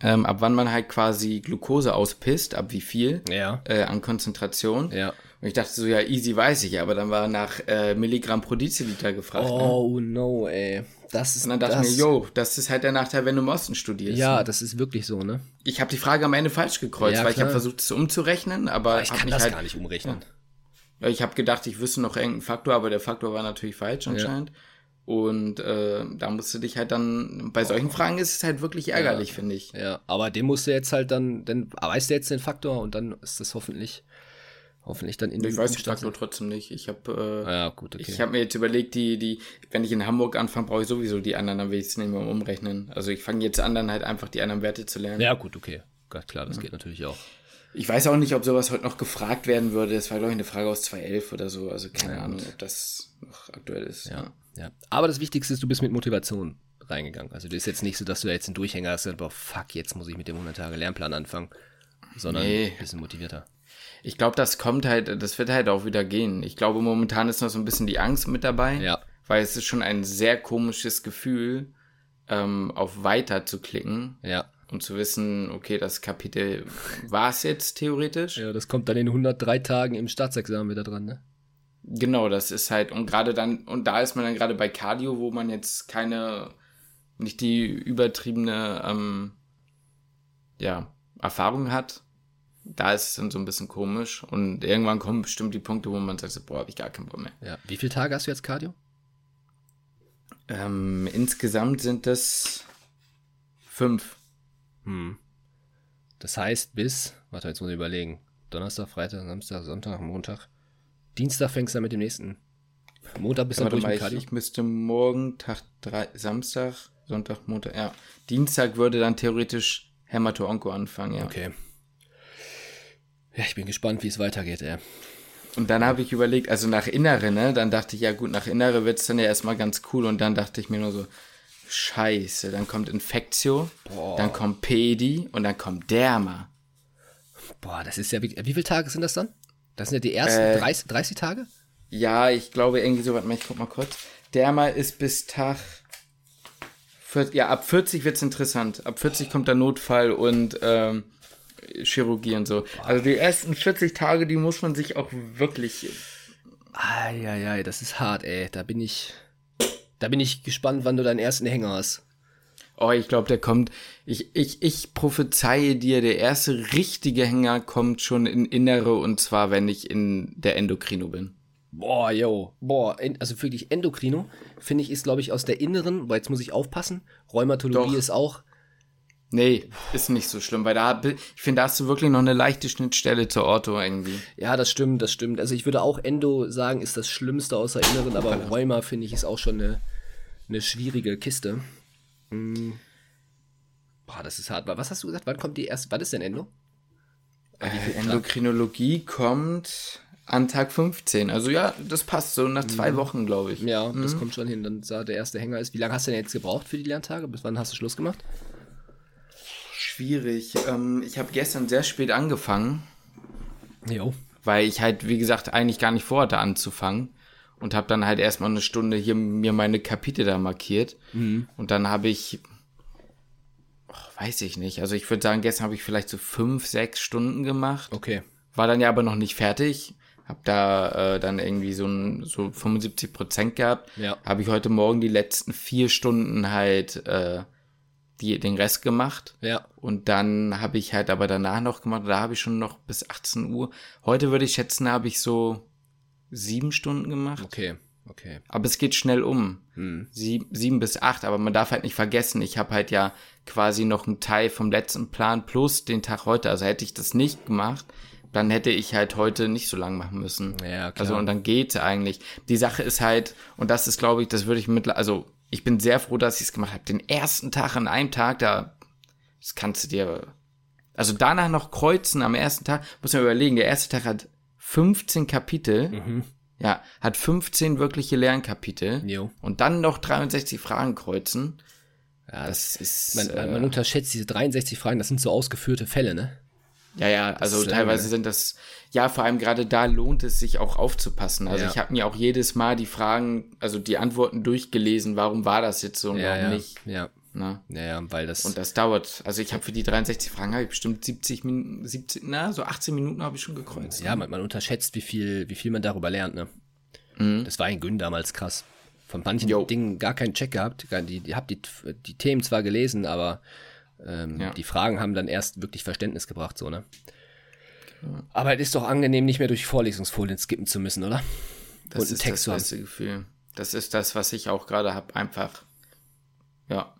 ähm, ab wann man halt quasi Glucose auspisst, ab wie viel Ja. äh, an Konzentration. Ja. Und ich dachte so, ja, easy weiß ich, aber dann war nach äh, Milligramm pro Deziliter gefragt. Ne? Oh no, ey. Das ist Und dann dachte das, ich mir, yo, das ist halt der Nachteil, wenn du im Osten studierst. Ja, das ist wirklich so, ne? Ich habe die Frage am Ende falsch gekreuzt, Ja, weil ich habe klar. versucht, es umzurechnen, aber Ich kann das halt, gar nicht umrechnen. Ja, ich habe gedacht, ich wüsste noch irgendeinen Faktor, aber der Faktor war natürlich falsch anscheinend. Und äh, da musst du dich halt dann, bei solchen Fragen ist es halt wirklich ärgerlich, finde ich. Ja, aber den musst du jetzt halt dann, dann weißt du jetzt den Faktor und dann ist das hoffentlich, hoffentlich dann in Ich weiß Umstand- Faktor trotzdem nicht. Ich habe äh, Ja, gut, okay. ich habe mir jetzt überlegt, die, die, wenn ich in Hamburg anfange, brauche ich sowieso die anderen, dann will ich es nicht mehr umrechnen. Also ich fange jetzt an, dann halt einfach die anderen Werte zu lernen. ja, gut, okay. Gott, klar, das geht natürlich auch. Ich weiß auch nicht, ob sowas heute noch gefragt werden würde. Das war, glaube ich, eine Frage aus 2011 oder so. Also keine Ahnung, ob das noch aktuell ist. Ja, ja. Aber das Wichtigste ist, du bist mit Motivation reingegangen. Also, das ist jetzt nicht so, dass du da jetzt einen Durchhänger hast und, boah, fuck, jetzt muss ich mit dem 100 Tage Lernplan anfangen. Sondern Nee. ein bisschen motivierter. Ich glaube, das kommt halt, das wird halt auch wieder gehen. Ich glaube, momentan ist noch so ein bisschen die Angst mit dabei. Ja. Weil es ist schon ein sehr komisches Gefühl, ähm, auf Weiter zu klicken Ja. und zu wissen, okay, das Kapitel war es jetzt theoretisch. Ja, das kommt dann in 103 Tagen im Staatsexamen wieder dran, ne? Genau, das ist halt, und gerade dann, und da ist man dann gerade bei Cardio, wo man jetzt keine, nicht die übertriebene, ähm, ja, Erfahrung hat. Da ist es dann so ein bisschen komisch. Und irgendwann kommen bestimmt die Punkte, wo man sagt, so, boah, hab ich gar keinen Bock mehr. Ja. Wie viele Tage hast du jetzt Cardio? Ähm, insgesamt sind es fünf. Hm. Das heißt bis, warte, jetzt muss ich überlegen. Donnerstag, Freitag, Samstag, Sonntag, Montag. Dienstag fängst du dann mit dem nächsten. Montag bist du Warte durch mit ich, Cardio. ich müsste morgen, Tag drei, Samstag, Sonntag, Montag, ja. Dienstag würde dann theoretisch Hämato-Onko anfangen, ja. Okay. Ja, ich bin gespannt, wie es weitergeht, ey. Und dann habe ich überlegt, also nach Innere, ne? Dann dachte ich, ja gut, nach Innere wird's dann ja erstmal ganz cool. Und dann dachte ich mir nur so, scheiße, dann kommt Infektio, Boah. dann kommt Pedi und dann kommt Derma. Boah, das ist ja, wie, wie viele Tage sind das dann? Das sind ja die ersten Äh, 30, 30 Tage? Ja, ich glaube irgendwie so, warte mal, ich guck mal kurz. Derma ist bis Tag, ja, ab 40 wird's interessant. Ab 40 kommt der Notfall und ähm, Chirurgie und so. Also die ersten 40 Tage, die muss man sich auch wirklich Eieiei, das ist hart, ey. Da bin ich, da bin ich gespannt, wann du deinen ersten Hänger hast. Oh, ich glaube, der kommt. Ich, ich, ich prophezeie dir, der erste richtige Hänger kommt schon in Innere und zwar, wenn ich in der Endokrino bin. Boah, yo, boah, also wirklich Endokrino, finde ich, ist, glaube ich, aus der inneren, weil jetzt muss ich aufpassen, Rheumatologie Doch. ist auch. Nee, ist nicht so schlimm, weil da, ich finde, da hast du wirklich noch eine leichte Schnittstelle zur Ortho irgendwie. Ja, das stimmt, das stimmt. Also ich würde auch Endo sagen, ist das Schlimmste aus der Inneren, aber Rheuma, finde ich, ist auch schon eine, eine schwierige Kiste. Hm. Boah, das ist hart. Was hast du gesagt? Wann kommt die erste, wann ist denn Endo? Äh, Endokrinologie kommt an Tag 15. Also ja, das passt so nach zwei mhm. Wochen, glaube ich. Ja, mhm. das kommt schon hin. Dann sah der erste Hänger ist. Wie lange hast du denn jetzt gebraucht für die Lerntage? Bis wann hast du Schluss gemacht? Schwierig. Ähm, ich habe gestern sehr spät angefangen. Jo. Weil ich halt, wie gesagt, eigentlich gar nicht vorhatte anzufangen. Und habe dann halt erstmal eine Stunde hier mir meine Kapitel da markiert. Mhm. Und dann habe ich weiß ich nicht. Also ich würde sagen, gestern habe ich vielleicht so fünf, sechs Stunden gemacht. Okay. War dann ja aber noch nicht fertig. Hab da äh, dann irgendwie so, ein, so 75 Prozent gehabt. Ja. Habe ich heute Morgen die letzten vier Stunden halt äh, die, den Rest gemacht. Ja. Und dann habe ich halt aber danach noch gemacht. Da habe ich schon noch bis 18 Uhr. Heute würde ich schätzen, habe ich so sieben Stunden gemacht. Okay. Okay. Aber es geht schnell um. Hm. Sieben, sieben bis acht, aber man darf halt nicht vergessen, ich habe halt ja quasi noch einen Teil vom letzten Plan plus den Tag heute. Also hätte ich das nicht gemacht, dann hätte ich halt heute nicht so lang machen müssen. Ja, klar. Also und dann geht's eigentlich. Die Sache ist halt, und das ist, glaube ich, das würde ich mittlerweile, also ich bin sehr froh, dass ich es gemacht habe. Den ersten Tag an einem Tag, da, das kannst du dir, also danach noch kreuzen am ersten Tag, muss man überlegen, der erste Tag hat 15 Kapitel. Mhm. Ja, hat 15 wirkliche Lernkapitel. Jo. Und dann noch 63 Fragen kreuzen. Ja, das, das ist. Man, äh, man, unterschätzt diese 63 Fragen, das sind so ausgeführte Fälle, ne? Ja, ja, also teilweise sind das, ja, vor allem gerade da lohnt es sich auch aufzupassen. Also ja. ich habe mir auch jedes Mal die Fragen, also die Antworten durchgelesen, warum war das jetzt so und ja, warum ja. nicht. Ja. Na? Ja, ja, weil das. Und das dauert. Also ich habe für die 63 Fragen habe ich bestimmt 70 Minuten, 70, na, so 18 Minuten habe ich schon gekreuzt. Ja, man, man, unterschätzt, wie viel, wie viel man darüber lernt, ne? Mhm. Das war in Gün damals krass. Von manchen jo. Dingen gar keinen Check gehabt. Die, die habe die, die Themen zwar gelesen, aber ähm, ja. die Fragen haben dann erst wirklich Verständnis gebracht, so, ne? Aber es ist doch angenehm, nicht mehr durch Vorlesungsfolien skippen zu müssen, oder? Das Und ist Text das beste Gefühl. Das ist das, was ich auch gerade habe. Einfach, ja.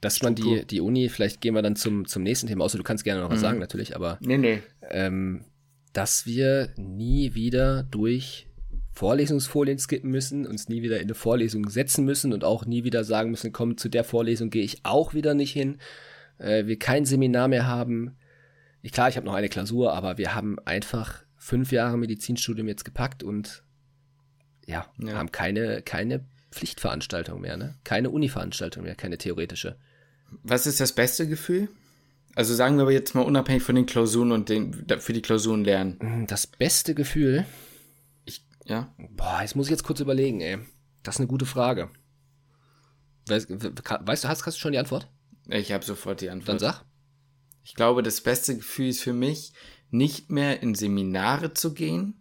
Dass man die, die Uni, vielleicht gehen wir dann zum, zum nächsten Thema, außer du kannst gerne noch was mhm. sagen, natürlich, aber. Nee, nee. Ähm, dass wir nie wieder durch Vorlesungsfolien skippen müssen, uns nie wieder in eine Vorlesung setzen müssen und auch nie wieder sagen müssen, komm, zu der Vorlesung gehe ich auch wieder nicht hin. Äh, wir kein Seminar mehr haben. Ich, klar, ich habe noch eine Klausur, aber wir haben einfach fünf Jahre Medizinstudium jetzt gepackt und ja, ja. haben keine, keine Pflichtveranstaltung mehr, ne? Keine Uni-Veranstaltung mehr, keine theoretische. Was ist das beste Gefühl? Also sagen wir aber jetzt mal unabhängig von den Klausuren und den, für die Klausuren lernen. Das beste Gefühl ja. Boah, jetzt muss ich jetzt kurz überlegen, ey. Das ist eine gute Frage. Weißt, weißt du, hast, hast du schon die Antwort? Ich habe sofort die Antwort. Dann sag. Ich glaube, das beste Gefühl ist für mich, nicht mehr in Seminare zu gehen,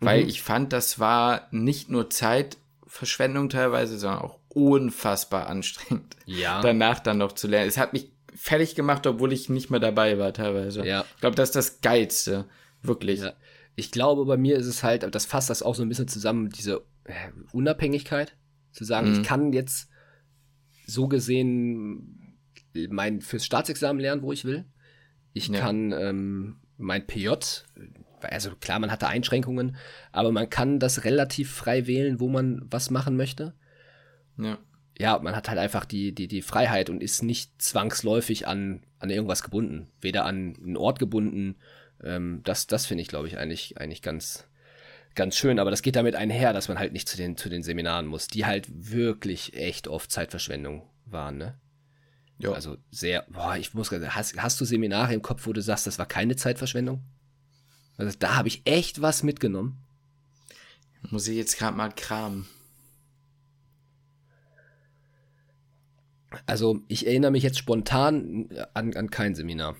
weil mhm. ich fand, das war nicht nur Zeitverschwendung teilweise, sondern auch unfassbar anstrengend. Ja. Danach dann noch zu lernen. Es hat mich fertig gemacht, obwohl ich nicht mehr dabei war teilweise. Ja. Ich glaube, das ist das Geilste. Wirklich. Ja ich glaube, bei mir ist es halt, das fasst das auch so ein bisschen zusammen, diese äh, Unabhängigkeit, zu sagen, mhm. ich kann jetzt so gesehen mein fürs Staatsexamen lernen, wo ich will. Ich ja. kann ähm, mein PJ, also klar, man hat da Einschränkungen, aber man kann das relativ frei wählen, wo man was machen möchte. Ja. Ja, man hat halt einfach die, die, die Freiheit und ist nicht zwangsläufig an, an irgendwas gebunden. Weder an einen Ort gebunden, ähm, das das finde ich, glaube ich, eigentlich, eigentlich ganz, ganz schön. Aber das geht damit einher, dass man halt nicht zu den, zu den Seminaren muss, die halt wirklich echt oft Zeitverschwendung waren, ne? Ja. Also sehr, boah, ich muss hast, hast du Seminare im Kopf, wo du sagst, das war keine Zeitverschwendung? Also da habe ich echt was mitgenommen. Muss ich jetzt gerade mal kramen. Also ich erinnere mich jetzt spontan an, an kein Seminar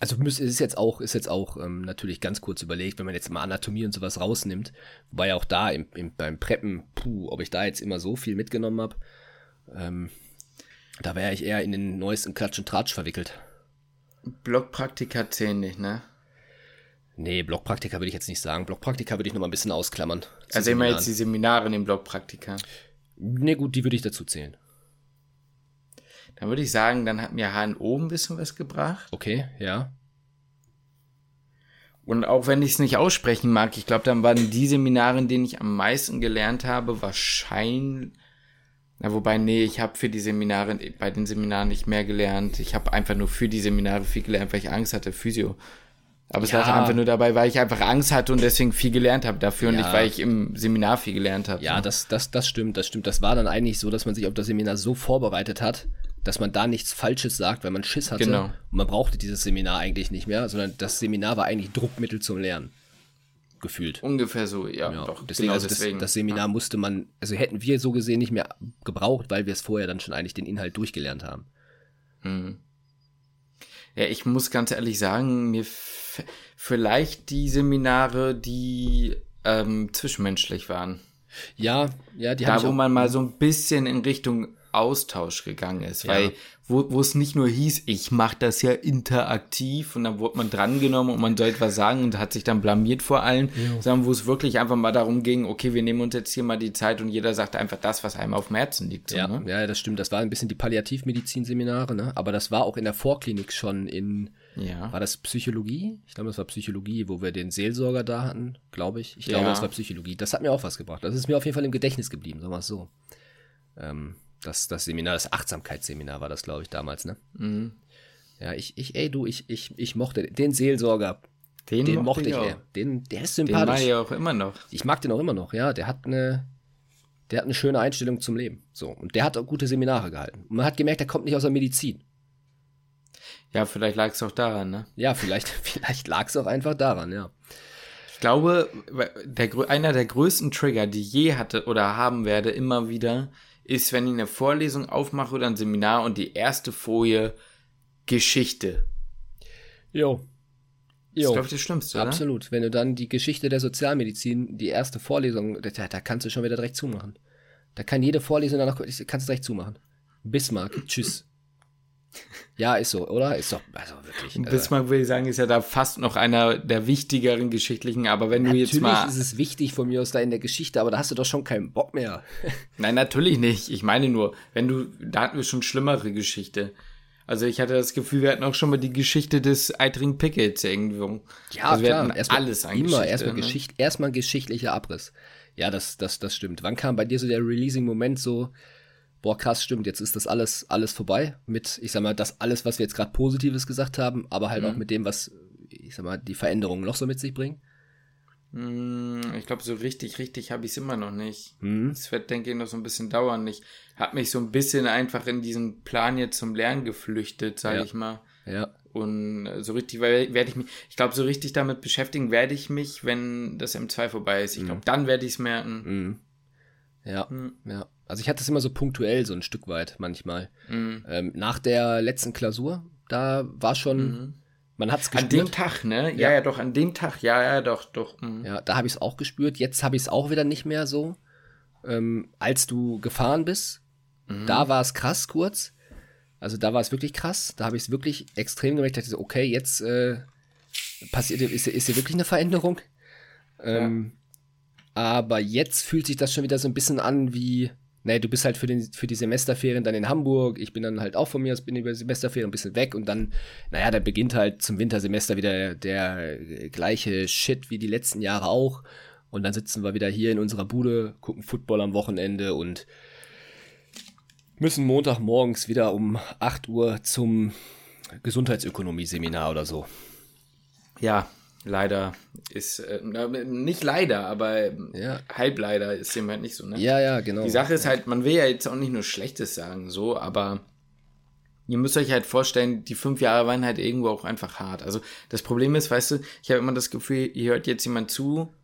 also müß, ist jetzt auch, ist jetzt auch ähm, natürlich ganz kurz überlegt, wenn man jetzt mal Anatomie und sowas rausnimmt, wobei auch da im, im, beim Preppen, puh, ob ich da jetzt immer so viel mitgenommen habe, ähm, da wäre ich eher in den neuesten Klatsch und Tratsch verwickelt. Blockpraktika zählen nicht, ne? Nee, Blockpraktika würde ich jetzt nicht sagen. Blockpraktika würde ich noch mal ein bisschen ausklammern. Also immer jetzt die Seminare in den Blockpraktika. Nee, gut, die würde ich dazu zählen. Dann würde ich sagen, dann hat mir HNO ein bisschen was gebracht. Okay, ja. Und auch wenn ich es nicht aussprechen mag, ich glaube, dann waren die Seminare, in denen ich am meisten gelernt habe, wahrscheinlich. Na, wobei, nee, ich habe für die Seminare, bei den Seminaren nicht mehr gelernt. Ich habe einfach nur für die Seminare viel gelernt, weil ich Angst hatte, Physio. Aber es Ja. lag einfach nur dabei, weil ich einfach Angst hatte und deswegen viel gelernt habe dafür und Ja. nicht, weil ich im Seminar viel gelernt habe. Ja, das, das, das stimmt, das stimmt. Das war dann eigentlich so, dass man sich auf das Seminar so vorbereitet hat, dass man da nichts Falsches sagt, weil man Schiss hatte. Genau. Und man brauchte dieses Seminar eigentlich nicht mehr, sondern das Seminar war eigentlich Druckmittel zum Lernen. Gefühlt. Ungefähr so, ja, Ja, doch. deswegen, genau also das, deswegen. das Seminar musste man, also hätten wir so gesehen nicht mehr gebraucht, weil wir es vorher dann schon eigentlich den Inhalt durchgelernt haben. Ja, ich muss ganz ehrlich sagen, mir vielleicht die Seminare, die ähm, zwischenmenschlich waren. Ja, ja, die Da, wo auch, man mal so ein bisschen in Richtung Austausch gegangen ist, Ja. weil wo, wo es nicht nur hieß, ich mache das ja interaktiv und dann wurde man drangenommen und man soll etwas sagen und hat sich dann blamiert vor allen, sondern wo es wirklich einfach mal darum ging, okay, wir nehmen uns jetzt hier mal die Zeit und jeder sagt einfach das, was einem auf dem Herzen liegt. So, ja, ne? ja, das stimmt. Das war ein bisschen die Palliativmedizin-Seminare, ne? Aber das war auch in der Vorklinik schon in, ja. war das Psychologie? Ich glaube, das war Psychologie, wo wir den Seelsorger da hatten, glaube ich. Ich glaube, Ja. das war Psychologie. Das hat mir auch was gebracht. Das ist mir auf jeden Fall im Gedächtnis geblieben, sagen wir es so. Ähm, das, das Seminar, das Achtsamkeitsseminar war das, glaube ich, damals, ne? Mhm. Ja, ich, ich, ey, du, ich, ich, ich mochte den Seelsorger, den, mochte ich, auch. ey. Den, der ist Den mag sympathisch. ich auch immer noch. ich mag den auch immer noch, ja. Der hat eine, der hat eine schöne Einstellung zum Leben. So. Und der hat auch gute Seminare gehalten. Und man hat gemerkt, der kommt nicht aus der Medizin. Ja, vielleicht lag es auch daran, ne? Ja, vielleicht, vielleicht lag es auch einfach daran, ja. Ich glaube, der, einer der größten Trigger, die ich je hatte oder haben werde, immer wieder, ist, wenn ich eine Vorlesung aufmache oder ein Seminar und die erste Folie Geschichte. Jo. Das ist, glaube ich, das Schlimmste, oder? Absolut. Wenn du dann die Geschichte der Sozialmedizin, die erste Vorlesung, da, da kannst du schon wieder direkt zumachen. Da kann jede Vorlesung danach, kannst du direkt zumachen. Bismarck, tschüss. Ja, ist so, oder? Ist doch, also wirklich. Also, Bismarck, würde ich sagen, ist ja da fast noch einer der wichtigeren geschichtlichen, aber wenn du jetzt Natürlich mal. ist es wichtig von mir aus da in der Geschichte, aber da hast du doch schon keinen Bock mehr. Nein, natürlich nicht. Ich meine nur, wenn du, da hatten wir schon schlimmere Geschichte. Also ich hatte das Gefühl, wir hatten auch schon mal die Geschichte des Eitring Pickets irgendwo. also wir hatten Erstmal- alles an Immer erstmal ne? Geschichte, erstmal geschichtlicher Abriss. Ja, das, das, das stimmt. Wann kam bei dir so der Releasing-Moment so, boah, krass, stimmt, jetzt ist das alles, alles vorbei mit, ich sag mal, das alles, was wir jetzt gerade Positives gesagt haben, aber halt auch Mhm. mit dem, was, ich sag mal, die Veränderungen noch so mit sich bringen. Hm, Ich glaube, so richtig, richtig habe ich es immer noch nicht. Hm? Es wird, denke ich, noch so ein bisschen dauern. Ich habe mich so ein bisschen einfach in diesen Plan jetzt zum Lernen geflüchtet, sage Ja. ich mal. Ja, Und äh, so richtig weil- werde ich mich, ich glaube, so richtig damit beschäftigen werde ich mich, wenn das M2 vorbei ist. Ich glaube, dann werde ich es merken. mhm. ja, Hm. ja. Also ich hatte es immer so punktuell, so ein Stück weit manchmal. Mhm. Ähm, nach der letzten Klausur, da war schon, man hat es An dem gespürt. Tag, ne? Ja. Ja, ja, doch, an dem Tag, ja, ja, doch, doch. mhm. Ja, da habe ich es auch gespürt. Jetzt habe ich es auch wieder nicht mehr so. Ähm, als du gefahren bist, da war es krass kurz. Also da war es wirklich krass. Da habe ich es wirklich extrem gemerkt. Ich dachte, so, okay, jetzt äh, passiert, ist, hier- ist hier wirklich eine Veränderung. Ähm, Aber jetzt fühlt sich das schon wieder so ein bisschen an wie, nee, du bist halt für, den, für die Semesterferien dann in Hamburg. Ich bin dann halt auch von mir aus, bin über die Semesterferien ein bisschen weg und dann, naja, dann beginnt halt zum Wintersemester wieder der gleiche Shit wie die letzten Jahre auch. Und dann sitzen wir wieder hier in unserer Bude, gucken Football am Wochenende und müssen Montagmorgens wieder um 8 Uhr zum Gesundheitsökonomie-Seminar oder so. Ja, leider ist, äh, nicht leider, aber Ja. halb leider ist dem halt nicht so, ne? Ja, ja, genau. Die Sache ist halt, man will ja jetzt auch nicht nur Schlechtes sagen, so, aber ihr müsst euch halt vorstellen, die fünf Jahre waren halt irgendwo auch einfach hart. Also das Problem ist, weißt du, ich habe immer das Gefühl, hier hört jetzt jemand zu,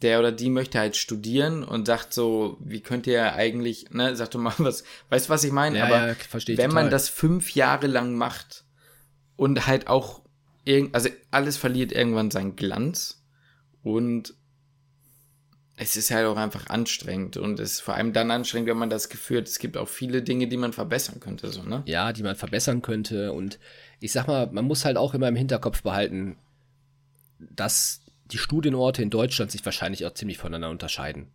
der oder die möchte halt studieren und sagt so, wie könnt ihr eigentlich, ne, sagt doch mal was, weißt du, was ich meine? Ja, aber ja, wenn man total. das fünf Jahre lang macht und halt auch also alles verliert irgendwann seinen Glanz und es ist halt auch einfach anstrengend und es ist vor allem dann anstrengend, wenn man das Gefühl hat, es gibt auch viele Dinge, die man verbessern könnte, so, ne? ja, die man verbessern könnte. Und ich sag mal, man muss halt auch immer im Hinterkopf behalten, dass die Studienorte in Deutschland sich wahrscheinlich auch ziemlich voneinander unterscheiden.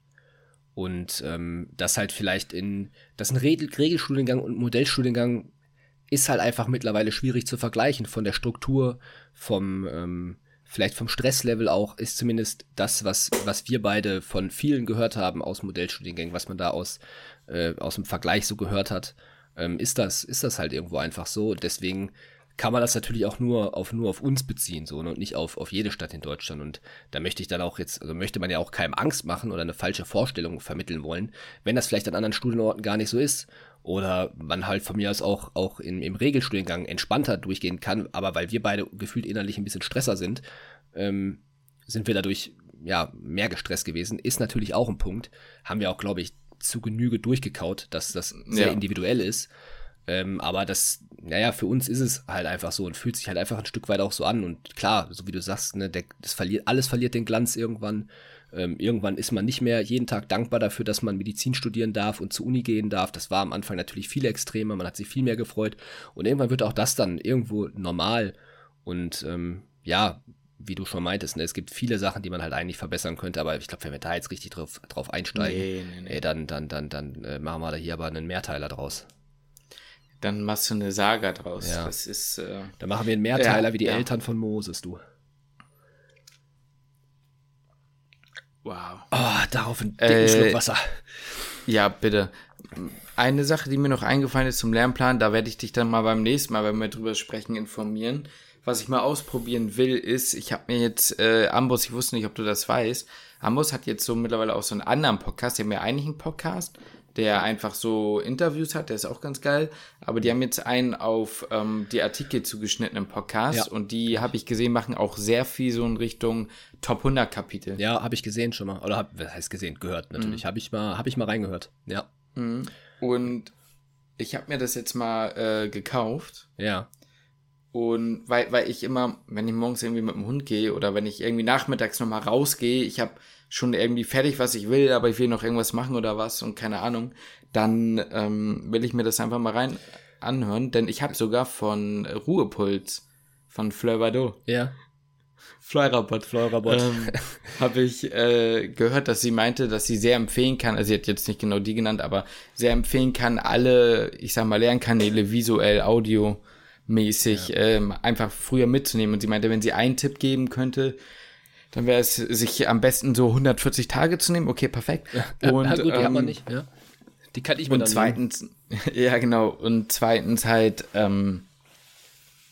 Und ähm, dass halt vielleicht in, dass ein Regel Regelstudiengang und Modellstudiengang ist halt einfach mittlerweile schwierig zu vergleichen von der Struktur, vom, ähm, vielleicht vom Stresslevel auch, ist zumindest das, was, was wir beide von vielen gehört haben aus Modellstudiengängen, was man da aus, äh, aus dem Vergleich so gehört hat, ähm, ist das, ist das halt irgendwo einfach so. Deswegen kann man das natürlich auch nur auf, nur auf uns beziehen, so, ne, und nicht auf, auf jede Stadt in Deutschland. Und da möchte ich dann auch jetzt, also möchte man ja auch keinem Angst machen oder eine falsche Vorstellung vermitteln wollen, wenn das vielleicht an anderen Studienorten gar nicht so ist. Oder man halt von mir aus auch, auch im, im Regelstudiengang entspannter durchgehen kann, aber weil wir beide gefühlt innerlich ein bisschen Stresser sind, ähm, sind wir dadurch ja mehr gestresst gewesen. Ist natürlich auch ein Punkt. Haben wir auch, glaube ich, zu Genüge durchgekaut, dass das sehr ja. individuell ist. Ähm, aber das, naja, für uns ist es halt einfach so und fühlt sich halt einfach ein Stück weit auch so an. Und klar, so wie du sagst, ne, der, das verliert, alles verliert den Glanz irgendwann. Ähm, irgendwann ist man nicht mehr jeden Tag dankbar dafür, dass man Medizin studieren darf und zur Uni gehen darf. Das war am Anfang natürlich viel extremer, man hat sich viel mehr gefreut. Und irgendwann wird auch das dann irgendwo normal. Und ähm, ja, wie du schon meintest, ne, es gibt viele Sachen, die man halt eigentlich verbessern könnte, aber ich glaube, wenn wir da jetzt richtig drauf, drauf einsteigen, nee, nee, nee. Ey, dann, dann, dann, dann äh, machen wir da hier aber einen Mehrteiler draus. Dann machst du eine Saga draus. Ja. Das ist. Äh, dann machen wir einen Mehrteiler ja, wie die ja. Eltern von Moses, du. Wow. Oh, darauf ein dicken äh, Schluck Wasser. Ja, bitte. Eine Sache, die mir noch eingefallen ist zum Lernplan, da werde ich dich dann mal beim nächsten Mal, wenn wir drüber sprechen, informieren. Was ich mal ausprobieren will, ist, ich habe mir jetzt, äh, Ambos, ich wusste nicht, ob du das weißt, Ambos hat jetzt so mittlerweile auch so einen anderen Podcast, der mir eigentlich einen Podcast, der einfach so Interviews hat, der ist auch ganz geil. Aber die haben jetzt einen auf ähm, die Artikel zugeschnittenen Podcast ja. und die habe ich gesehen, machen auch sehr viel so in Richtung Top 100 Kapitel. Ja, habe ich gesehen schon mal. Oder hab, was heißt gesehen? Gehört natürlich. Mhm. Habe ich, mal, hab ich mal reingehört. Ja. Mhm. Und ich habe mir das jetzt mal äh, gekauft. Ja. Und weil, weil ich immer, wenn ich morgens irgendwie mit dem Hund gehe oder wenn ich irgendwie nachmittags nochmal rausgehe, ich habe schon irgendwie fertig, was ich will, aber ich will noch irgendwas machen oder was und keine Ahnung, dann ähm, will ich mir das einfach mal rein anhören, denn ich habe sogar von Ruhepuls von Fleur Bardot. Ja. Fleurabot, Fleurabot. Ähm, habe ich äh, gehört, dass sie meinte, dass sie sehr empfehlen kann, also sie hat jetzt nicht genau die genannt, aber sehr empfehlen kann, alle, ich sag mal, Lernkanäle visuell, audio mäßig ja. ähm, einfach früher mitzunehmen. Und sie meinte, wenn sie einen Tipp geben könnte, dann wäre es, sich am besten so 140 Tage zu nehmen. Okay, perfekt. Ja, und, ja, gut, die ähm, haben wir nicht, ja. Die kann ich mir Und dann zweitens, nehmen. ja genau, und zweitens halt, ähm,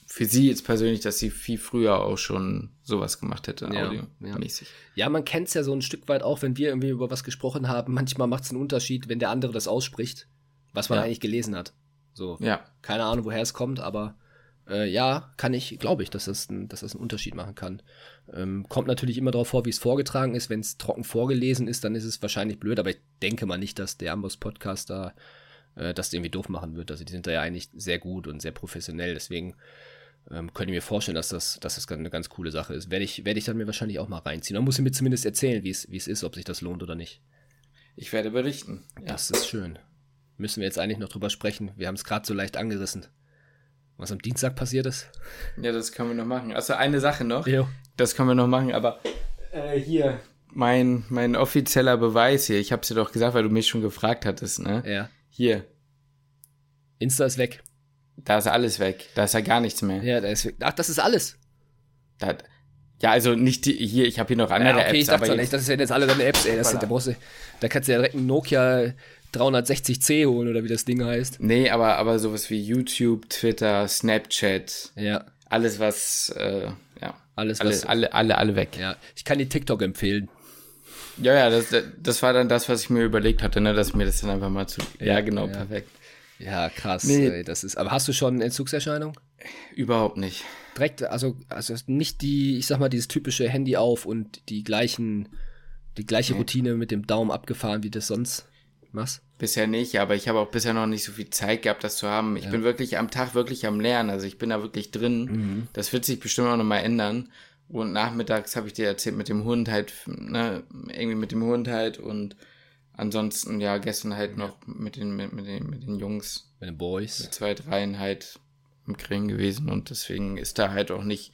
für sie jetzt persönlich, dass sie viel früher auch schon sowas gemacht hätte, ja, audiomäßig. Ja. ja, man kennt es ja so ein Stück weit auch, wenn wir irgendwie über was gesprochen haben. Manchmal macht es einen Unterschied, wenn der andere das ausspricht, was man ja. eigentlich gelesen hat. So, ja. keine Ahnung, woher es kommt, aber äh, ja, kann ich, glaube ich, dass das, ein, dass das einen Unterschied machen kann. Ähm, kommt natürlich immer darauf vor, wie es vorgetragen ist. Wenn es trocken vorgelesen ist, dann ist es wahrscheinlich blöd, aber ich denke mal nicht, dass der Amboss-Podcast da äh, das irgendwie doof machen wird. Also die sind da ja eigentlich sehr gut und sehr professionell, deswegen ähm, könnte ich mir vorstellen, dass das, dass das eine ganz coole Sache ist. Werde ich, werde ich dann mir wahrscheinlich auch mal reinziehen. Man muss mir zumindest erzählen, wie es, wie es ist, ob sich das lohnt oder nicht. Ich werde berichten. Ja. Das ist schön. Müssen wir jetzt eigentlich noch drüber sprechen. Wir haben es gerade so leicht angerissen was am Dienstag passiert ist. Ja, das können wir noch machen. Also eine Sache noch. Jo. Das können wir noch machen, aber äh, hier, mein, mein offizieller Beweis hier. Ich habe es dir doch gesagt, weil du mich schon gefragt hattest, ne? Ja. Hier. Insta ist weg. Da ist alles weg. Da ist ja gar nichts mehr. Ja, da ist weg. Ach, das ist alles. Da, ja, also nicht die, hier, ich habe hier noch andere ja, okay, Apps. Ich dachte aber nicht, das sind jetzt alle deine Apps, ey. Das sind, da, brauchst du, da kannst du ja direkt einen Nokia 360C holen oder wie das Ding heißt. Nee, aber, aber sowas wie YouTube, Twitter, Snapchat. Ja. Alles, was, äh, ja. Alles, alle, was. Alle, alle, alle weg. Ja. Ich kann die TikTok empfehlen. Ja, ja, das, das war dann das, was ich mir überlegt hatte, ne, dass mir das dann einfach mal zu. Ja, ja genau, ja. perfekt. Ja, krass. Nee. Ey, das ist, aber hast du schon Entzugserscheinung? Überhaupt nicht. Direkt, also, also nicht die, ich sag mal, dieses typische Handy auf und die gleichen, die gleiche nee. Routine mit dem Daumen abgefahren, wie das sonst machst? Bisher nicht, aber ich habe auch bisher noch nicht so viel Zeit gehabt, das zu haben. Ich ja. bin wirklich am Tag wirklich am Lernen, also ich bin da wirklich drin. Mhm. Das wird sich bestimmt auch nochmal ändern. Und nachmittags habe ich dir erzählt mit dem Hund halt, ne, irgendwie mit dem Hund halt und ansonsten ja gestern halt noch mit den, mit, mit den, mit den Jungs. Mit den Boys. Mit zwei, dreien halt im Kring gewesen und deswegen ist da halt auch nicht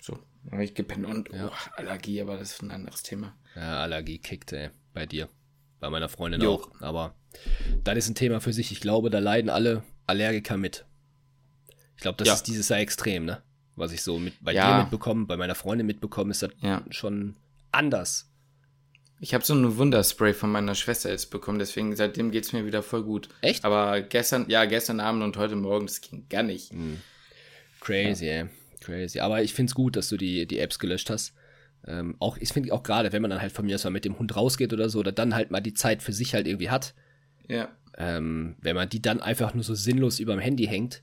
so. Aber ich gepennt und ja. oh, Allergie, aber das ist ein anderes Thema. Ja, Allergie kickt, ey, bei dir. Bei meiner Freundin jo. auch. Aber das ist ein Thema für sich. Ich glaube, da leiden alle Allergiker mit. Ich glaube, das ja. ist dieses Jahr extrem, ne? Was ich so mit, bei ja. dir mitbekomme, bei meiner Freundin mitbekomme, ist das ja. schon anders. Ich habe so ein Wunderspray von meiner Schwester jetzt bekommen, deswegen seitdem geht es mir wieder voll gut. Echt? Aber gestern, ja, gestern Abend und heute Morgen, das ging gar nicht. Mhm. Crazy, ja. ey. Crazy. Aber ich finde es gut, dass du die, die Apps gelöscht hast. Ähm, auch, ich finde auch gerade, wenn man dann halt von mir aus mal mit dem Hund rausgeht oder so, oder dann halt mal die Zeit für sich halt irgendwie hat. Ja. Ähm, wenn man die dann einfach nur so sinnlos über dem Handy hängt,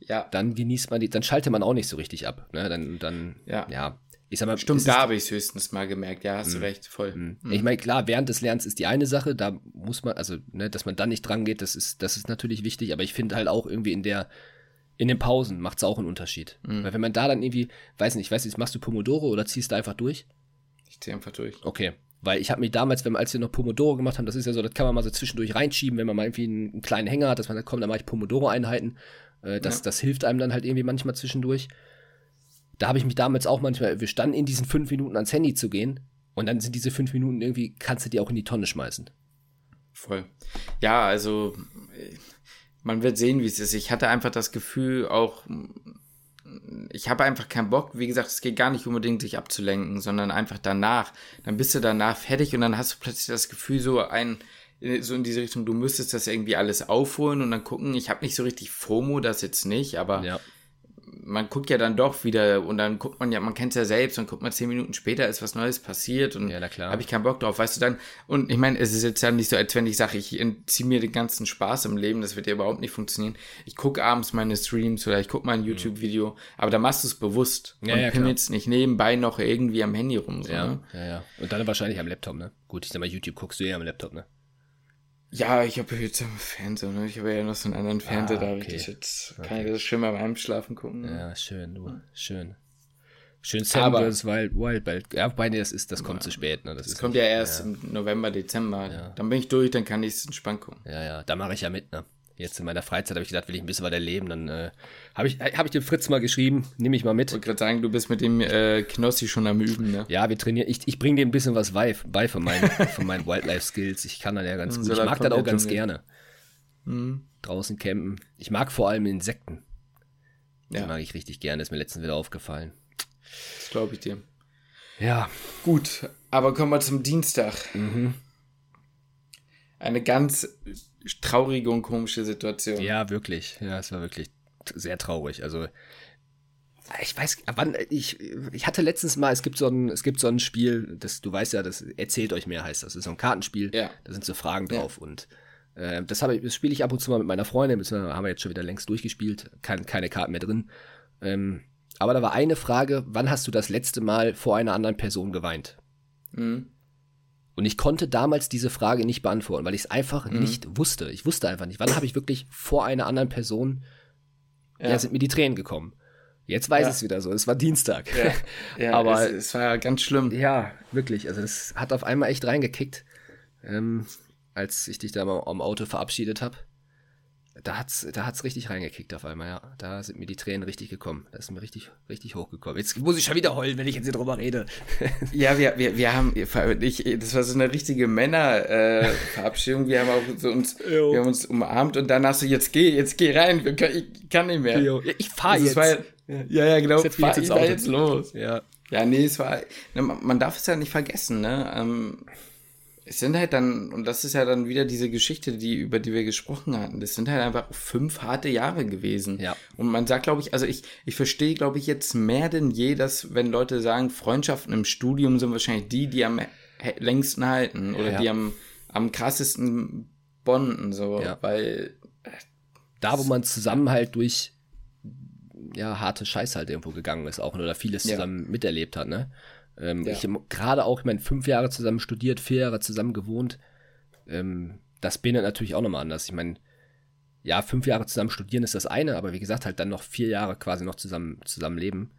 ja. dann genießt man die, dann schaltet man auch nicht so richtig ab. Ne? Dann, dann, ja. ja. Ich sag mal, Stimmt, da habe ich es höchstens mal gemerkt. Ja, hast du mhm. recht, voll. Mhm. Ich meine, klar, während des Lernens ist die eine Sache, da muss man, also, ne, dass man dann nicht dran geht, das ist, das ist natürlich wichtig, aber ich finde halt auch irgendwie in der, in den Pausen macht es auch einen Unterschied. Mhm. Weil wenn man da dann irgendwie, weiß nicht, weiß nicht, machst du Pomodoro oder ziehst du einfach durch? Ich ziehe einfach durch. Okay. Weil ich habe mir damals, wenn wir, als wir noch Pomodoro gemacht haben, das ist ja so, das kann man mal so zwischendurch reinschieben, wenn man mal irgendwie einen, einen kleinen Hänger hat, dass man da kommt, dann mache ich Pomodoro-Einheiten. Äh, das, ja. das hilft einem dann halt irgendwie manchmal zwischendurch da habe ich mich damals auch manchmal, wir standen in diesen fünf Minuten ans Handy zu gehen und dann sind diese fünf Minuten irgendwie, kannst du die auch in die Tonne schmeißen. Voll. Ja, also man wird sehen, wie es ist. Ich hatte einfach das Gefühl, auch ich habe einfach keinen Bock. Wie gesagt, es geht gar nicht unbedingt, sich abzulenken, sondern einfach danach. Dann bist du danach fertig und dann hast du plötzlich das Gefühl, so ein, so in diese Richtung, du müsstest das irgendwie alles aufholen und dann gucken. Ich habe nicht so richtig FOMO, das jetzt nicht, aber ja man guckt ja dann doch wieder und dann guckt man ja, man kennt es ja selbst und guckt mal zehn Minuten später ist was Neues passiert und ja, habe ich keinen Bock drauf, weißt du dann. Und ich meine, es ist jetzt ja nicht so, als wenn ich sage, ich entziehe mir den ganzen Spaß im Leben, das wird ja überhaupt nicht funktionieren. Ich gucke abends meine Streams oder ich gucke mal ein mhm. YouTube-Video, aber da machst du es bewusst ja, und ja, pimmelst nicht nebenbei noch irgendwie am Handy rum. So, ja, ne? ja, ja. Und dann wahrscheinlich am Laptop, ne? Gut, ich sag mal, YouTube guckst du ja am Laptop, ne? Ja, ich habe jetzt am Fernseher, ne? Ich habe ja noch so einen anderen Fernseher, ah, da okay. ich jetzt, kann okay. ich das schön mal beim Schlafen gucken. Ne? Ja, schön, du, schön. Schön Sam. Wild, Wild Belt. Ja, wobei, das, ist, das kommt zu spät. Ne? Das, das kommt nicht, ja erst ja. im November, Dezember. Ja. Dann bin ich durch, dann kann ich es entspannt gucken. Ja, ja, da mache ich ja mit, ne? Jetzt in meiner Freizeit habe ich gedacht, will ich ein bisschen weiter erleben. Dann äh, habe ich, hab ich dem Fritz mal geschrieben, nehme ich mal mit. Ich wollte gerade sagen, du bist mit dem äh, Knossi schon am Üben, ne? Ja, wir trainieren. Ich, ich bringe dir ein bisschen was bei, bei von meinen, von meinen Wildlife-Skills. Ich kann dann ja ganz gut. Ich mag das auch ganz gerne. Mhm. Draußen campen. Ich mag vor allem Insekten. Die ja. mag ich richtig gerne. Ist mir letztens wieder aufgefallen. Das glaube ich dir. Ja. Gut, aber kommen wir zum Dienstag. Mhm. Eine ganz traurige und komische Situation. Ja, wirklich. Ja, es war wirklich sehr traurig. Also ich weiß, wann ich ich hatte letztens mal, es gibt so ein es gibt so ein Spiel, das du weißt ja, das erzählt euch mehr heißt das. Das ist so ein Kartenspiel. Ja. Da sind so Fragen drauf ja. und äh, das habe ich das spiele ich ab und zu mal mit meiner Freundin, das haben wir jetzt schon wieder längst durchgespielt, Kein, keine Karten mehr drin. Ähm, aber da war eine Frage, wann hast du das letzte Mal vor einer anderen Person geweint? Mhm. Und ich konnte damals diese Frage nicht beantworten, weil ich es einfach mhm. nicht wusste. Ich wusste einfach nicht, wann habe ich wirklich vor einer anderen Person, ja. ja, sind mir die Tränen gekommen. Jetzt weiß ja. es wieder so, es war Dienstag. Ja, ja aber es, es, war ja ganz schlimm. Ja, wirklich. Also das hat auf einmal echt reingekickt, ähm, als ich dich da mal am Auto verabschiedet habe da hat's, da hat's richtig reingekickt auf einmal, ja. Da sind mir die Tränen richtig gekommen. Da ist mir richtig, richtig hochgekommen. Jetzt muss ich schon wieder heulen, wenn ich jetzt hier drüber rede. ja, wir, wir, wir haben, ich, das war so eine richtige Männerverabschiedung. Äh, wir haben auch so uns, jo. wir haben uns umarmt und dann hast du, jetzt geh, jetzt geh rein, ich kann nicht mehr. Jo. Ich fahr also jetzt. War, ja, ja, genau. Jetzt fahr, ich fahr jetzt los. Ja. Ja, nee, es war, man darf es ja nicht vergessen, ne? Ähm, es sind halt dann, und das ist ja dann wieder diese Geschichte, die, über die wir gesprochen hatten, das sind halt einfach fünf harte Jahre gewesen. Ja. Und man sagt, glaube ich, also ich, ich verstehe, glaube ich, jetzt mehr denn je, dass, wenn Leute sagen, Freundschaften im Studium sind wahrscheinlich die, die am längsten halten oder ja. die am, am krassesten bonden, so, ja. weil. Da, wo man zusammen halt durch ja, harte Scheiß halt irgendwo gegangen ist auch oder vieles zusammen miterlebt hat, ne? Ähm, ja. Ich habe gerade auch, ich meine, fünf Jahre zusammen studiert, vier Jahre zusammen gewohnt. Ähm, das bindet natürlich auch nochmal anders. Ich meine, ja, fünf Jahre zusammen studieren ist das eine, aber wie gesagt, halt dann noch vier Jahre quasi noch zusammen, zusammen leben.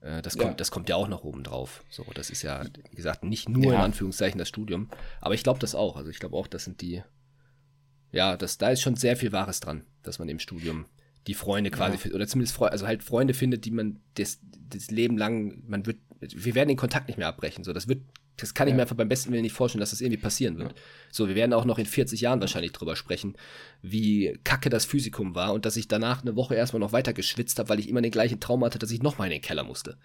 Äh, das, kommt, ja. das kommt ja auch noch oben drauf. So, das ist ja, wie gesagt, nicht nur ja. in Anführungszeichen das Studium. Aber ich glaube das auch. Also ich glaube auch, das sind die, ja, das, da ist schon sehr viel Wahres dran, dass man im Studium die Freunde quasi, ja. oder zumindest Freunde, also halt Freunde findet, die man das, das Leben lang, man wird, wir werden den Kontakt nicht mehr abbrechen. So, das wird, das kann ich mir einfach beim besten Willen nicht vorstellen, dass das irgendwie passieren wird. Ja. So, wir werden auch noch in 40 Jahren wahrscheinlich drüber sprechen, wie kacke das Physikum war und dass ich danach eine Woche erstmal noch weiter geschwitzt habe, weil ich immer den gleichen Traum hatte, dass ich nochmal in den Keller musste.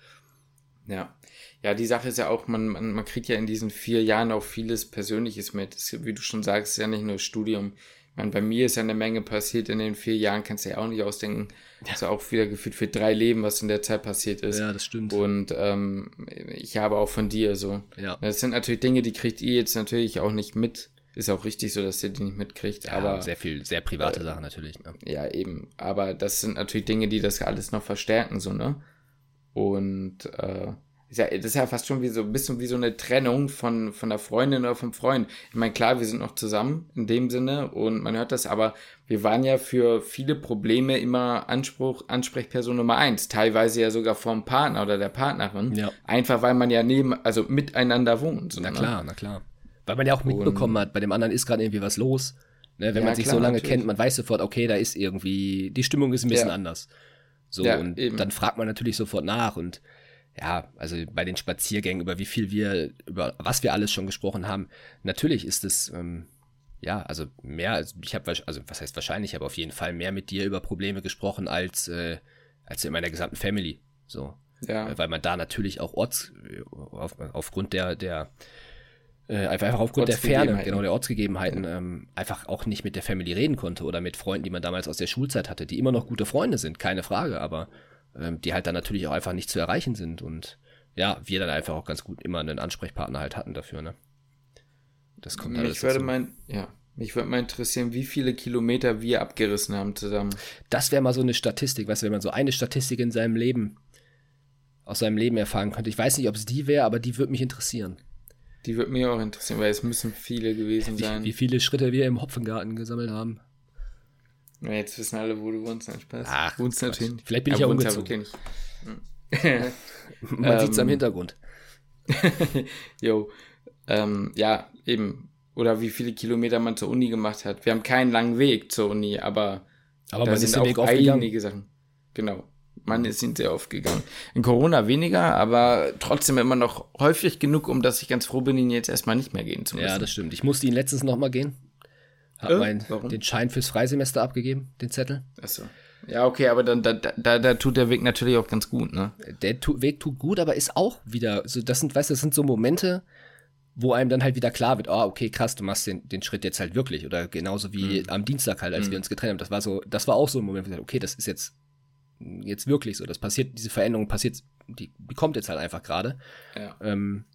Ja. Ja, die Sache ist ja auch, man, man, man kriegt ja in diesen vier Jahren auch vieles Persönliches mit. Das, wie du schon sagst, ist ja nicht nur Studium. Ich meine, bei mir ist ja eine Menge passiert in den vier Jahren, kannst du ja auch nicht ausdenken. Ja. Also auch wieder gefühlt für drei Leben, was in der Zeit passiert ist. Ja, das stimmt. Und ähm, ich habe auch von dir so. Ja. Das sind natürlich Dinge, die kriegt ihr jetzt natürlich auch nicht mit. Ist auch richtig so, dass ihr die nicht mitkriegt. Ja, aber sehr viel, sehr private äh, Sachen natürlich. Ne? Ja, eben. Aber das sind natürlich Dinge, die das alles noch verstärken, so, ne? Und äh, ist ja, das ist ja fast schon wie so ein bisschen wie so eine Trennung von, von der Freundin oder vom Freund. Ich meine, klar, wir sind noch zusammen in dem Sinne und man hört das, aber wir waren ja für viele Probleme immer Anspruch, Ansprechperson Nummer eins, teilweise ja sogar vom Partner oder der Partnerin. Ja. Einfach weil man ja neben, also miteinander wohnt. So, na ne? klar, na klar. Weil man ja auch mitbekommen und, hat, bei dem anderen ist gerade irgendwie was los. Ne, wenn ja, man sich klar, so lange natürlich. kennt, man weiß sofort, okay, da ist irgendwie, die Stimmung ist ein bisschen ja. anders. So, ja, und eben. dann fragt man natürlich sofort nach und ja, also bei den Spaziergängen, über wie viel wir, über was wir alles schon gesprochen haben, natürlich ist es, ähm, ja, also mehr, also ich habe, also was heißt wahrscheinlich, ich habe auf jeden Fall mehr mit dir über Probleme gesprochen als, äh, als in meiner gesamten Family. So. Ja. Weil man da natürlich auch orts, auf, aufgrund der, der, äh, einfach aufgrund der Ferne, genau, der Ortsgegebenheiten, ja. ähm, einfach auch nicht mit der Family reden konnte oder mit Freunden, die man damals aus der Schulzeit hatte, die immer noch gute Freunde sind, keine Frage, aber ähm, die halt dann natürlich auch einfach nicht zu erreichen sind und ja, wir dann einfach auch ganz gut immer einen Ansprechpartner halt hatten dafür, ne? Das kommt alles Mich würde mein, ja, mich würde mal interessieren, wie viele Kilometer wir abgerissen haben zusammen. Das wäre mal so eine Statistik, weißt du, wenn man so eine Statistik in seinem Leben, aus seinem Leben erfahren könnte. Ich weiß nicht, ob es die wäre, aber die würde mich interessieren. Die würde mich auch interessieren, weil es müssen viele gewesen wie, sein. Wie viele Schritte wir im Hopfengarten gesammelt haben. Ja, jetzt wissen alle, wo du wohnst, nein, Spaß. Ach, wohnst natürlich. Vielleicht bin ich ja umgezogen. Man sieht es am ähm, Hintergrund. jo. Ähm, ja, eben. Oder wie viele Kilometer man zur Uni gemacht hat. Wir haben keinen langen Weg zur Uni, aber, aber man sind auch einige Sachen. Genau. Man ist ihn sehr oft gegangen. In Corona weniger, aber trotzdem immer noch häufig genug, um dass ich ganz froh bin, ihn jetzt erstmal nicht mehr gehen zu müssen. Ja, das stimmt. Ich musste ihn letztens noch mal gehen. Hab äh, mein, den Schein fürs Freisemester abgegeben, den Zettel. Achso. Ja, okay, aber dann da, da, da tut der Weg natürlich auch ganz gut, ne? Der tu, Weg tut gut, aber ist auch wieder, so, das sind, weißt du, das sind so Momente, wo einem dann halt wieder klar wird, oh, okay, krass, du machst den, den Schritt jetzt halt wirklich. Oder genauso wie mhm. am Dienstag halt, als mhm. wir uns getrennt haben. Das war so, das war auch so ein Moment, wo ich dachte, okay, das ist jetzt, jetzt wirklich so. Das passiert, diese Veränderung passiert, die, die kommt jetzt halt einfach gerade. Ja. Ähm,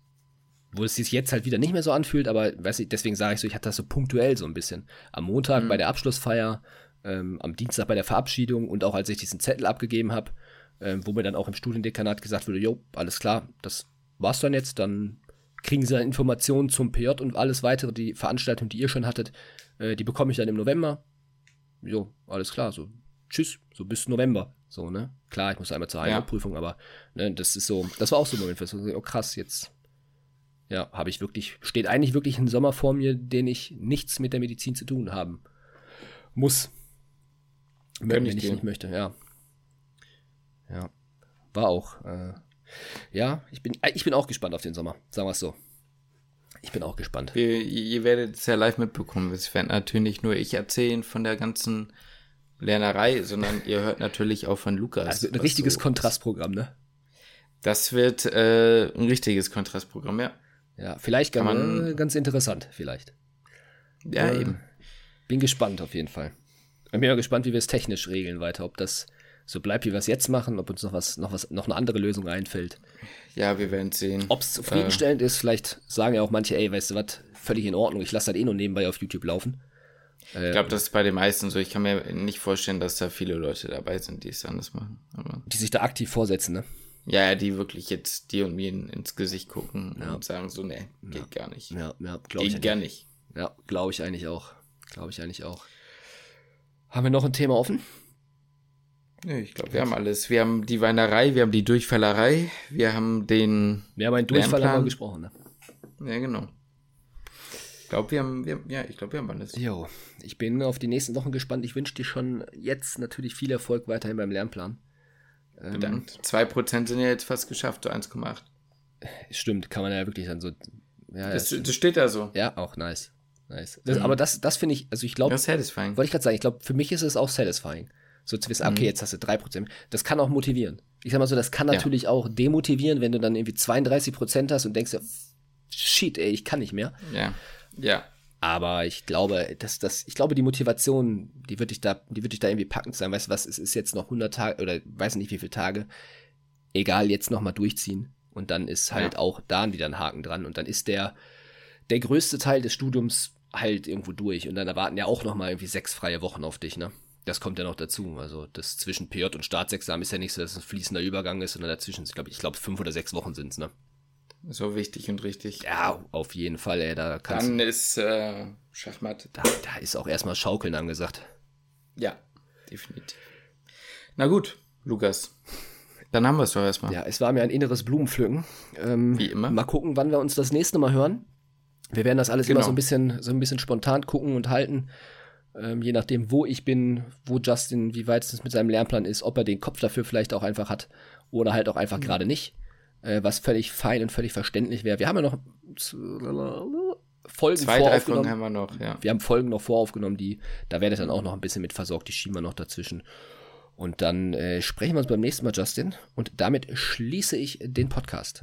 wo es sich jetzt halt wieder nicht mehr so anfühlt, aber weiß ich, deswegen sage ich so, ich hatte das so punktuell so ein bisschen. Am Montag mhm. bei der Abschlussfeier, ähm, am Dienstag bei der Verabschiedung und auch als ich diesen Zettel abgegeben habe, ähm, wo mir dann auch im Studiendekanat gesagt wurde, jo, alles klar, das war's dann jetzt, dann kriegen sie dann Informationen zum PJ und alles weitere, die Veranstaltung, die ihr schon hattet, äh, die bekomme ich dann im November. Jo, alles klar, so tschüss, so bis November, so, ne? Klar, ich muss einmal zur Heimatprüfung, ja. aber ne, das ist so, das war auch so ein Moment, so, oh krass, jetzt ja, habe ich wirklich, steht eigentlich wirklich ein Sommer vor mir, den ich nichts mit der Medizin zu tun haben muss. Wenn ich, ich nicht möchte, ja. Ja. War auch. Äh, ja, ich bin, äh, ich bin auch gespannt auf den Sommer, sagen wir es so. Ich bin auch gespannt. Ihr, ihr werdet es ja live mitbekommen. Es werden natürlich nicht nur ich erzählen von der ganzen Lernerei, sondern ihr hört natürlich auch von Lukas. Also ein richtiges so Kontrastprogramm, ne? Das wird äh, ein richtiges Kontrastprogramm, ja. Ja, vielleicht ganz, man, ganz interessant, vielleicht. Ja, äh, eben. Bin gespannt auf jeden Fall. Ich bin ja gespannt, wie wir es technisch regeln weiter, ob das so bleibt, wie wir es jetzt machen, ob uns noch was, noch was, noch eine andere Lösung einfällt. Ja, wir werden sehen. Ob es zufriedenstellend äh, ist, vielleicht sagen ja auch manche, ey, weißt du was, völlig in Ordnung, ich lasse das eh nur nebenbei auf YouTube laufen. Ich glaube, das ist bei den meisten so. Ich kann mir nicht vorstellen, dass da viele Leute dabei sind, die es anders machen. Aber die sich da aktiv vorsetzen, ne? Ja, die wirklich jetzt dir und mir ins Gesicht gucken ja. und sagen so, nee, geht ja. gar nicht. Ja, ja, glaube ich. Geht gar nicht. Ja, glaube ich eigentlich auch. Glaube ich eigentlich auch. Haben wir noch ein Thema offen? Nee, ich glaube, wir haben alles. Wir haben die Weinerei, wir haben die Durchfallerei, wir haben den. Wir haben einen Durchfall haben gesprochen, ne? Ja, genau. Ich glaube, wir haben, wir, ja, ich glaube, wir haben alles. Jo, ich bin auf die nächsten Wochen gespannt. Ich wünsche dir schon jetzt natürlich viel Erfolg weiterhin beim Lernplan. Bedankt. Ähm, 2% sind ja jetzt fast geschafft, so 1,8. Stimmt, kann man ja wirklich dann so. Ja, das, das steht da so. Ja, auch nice. Nice. Das, mhm. Aber das, das finde ich, also ich glaube. Das ist satisfying. Wollte ich gerade sagen, ich glaube, für mich ist es auch satisfying. So zu wissen, okay, mhm. jetzt hast du 3%. Das kann auch motivieren. Ich sag mal so, das kann natürlich ja. auch demotivieren, wenn du dann irgendwie 32% hast und denkst, shit, ey, ich kann nicht mehr. Ja. Ja. Aber ich glaube, dass das, ich glaube, die Motivation, die wird dich da, die wird dich da irgendwie packend sein. Weißt du was, es ist jetzt noch 100 Tage oder weiß nicht wie viele Tage. Egal, jetzt noch mal durchziehen. Und dann ist halt ja. auch da wieder ein Haken dran. Und dann ist der, der größte Teil des Studiums halt irgendwo durch. Und dann erwarten ja auch noch mal irgendwie sechs freie Wochen auf dich, ne? Das kommt ja noch dazu. Also das zwischen PJ und Staatsexamen ist ja nicht so, dass es ein fließender Übergang ist, sondern dazwischen, ich glaube, ich glaube, fünf oder sechs Wochen sind es, ne? So wichtig und richtig. Ja, auf jeden Fall, ey. Da kannst Dann ist äh, Schachmatt. Da, da ist auch erstmal Schaukeln angesagt. Ja, definitiv. Na gut, Lukas. Dann haben wir es doch erstmal. Ja, es war mir ein inneres Blumenpflücken. Ähm, Wie immer. Mal gucken, wann wir uns das nächste Mal hören. Wir werden das alles genau. immer so ein bisschen, so ein bisschen spontan gucken und halten. Ähm, je nachdem, wo ich bin, wo Justin, wie weit es mit seinem Lernplan ist, ob er den Kopf dafür vielleicht auch einfach hat oder halt auch einfach mhm. gerade nicht. Äh, was völlig fein und völlig verständlich wäre. Wir haben ja noch Folgen Zwei, drei Folgen haben wir noch, ja. Wir haben Folgen noch voraufgenommen, die, da werdet ihr dann auch noch ein bisschen mit versorgt, die schieben wir noch dazwischen. Und dann äh, sprechen wir uns beim nächsten Mal, Justin. Und damit schließe ich den Podcast.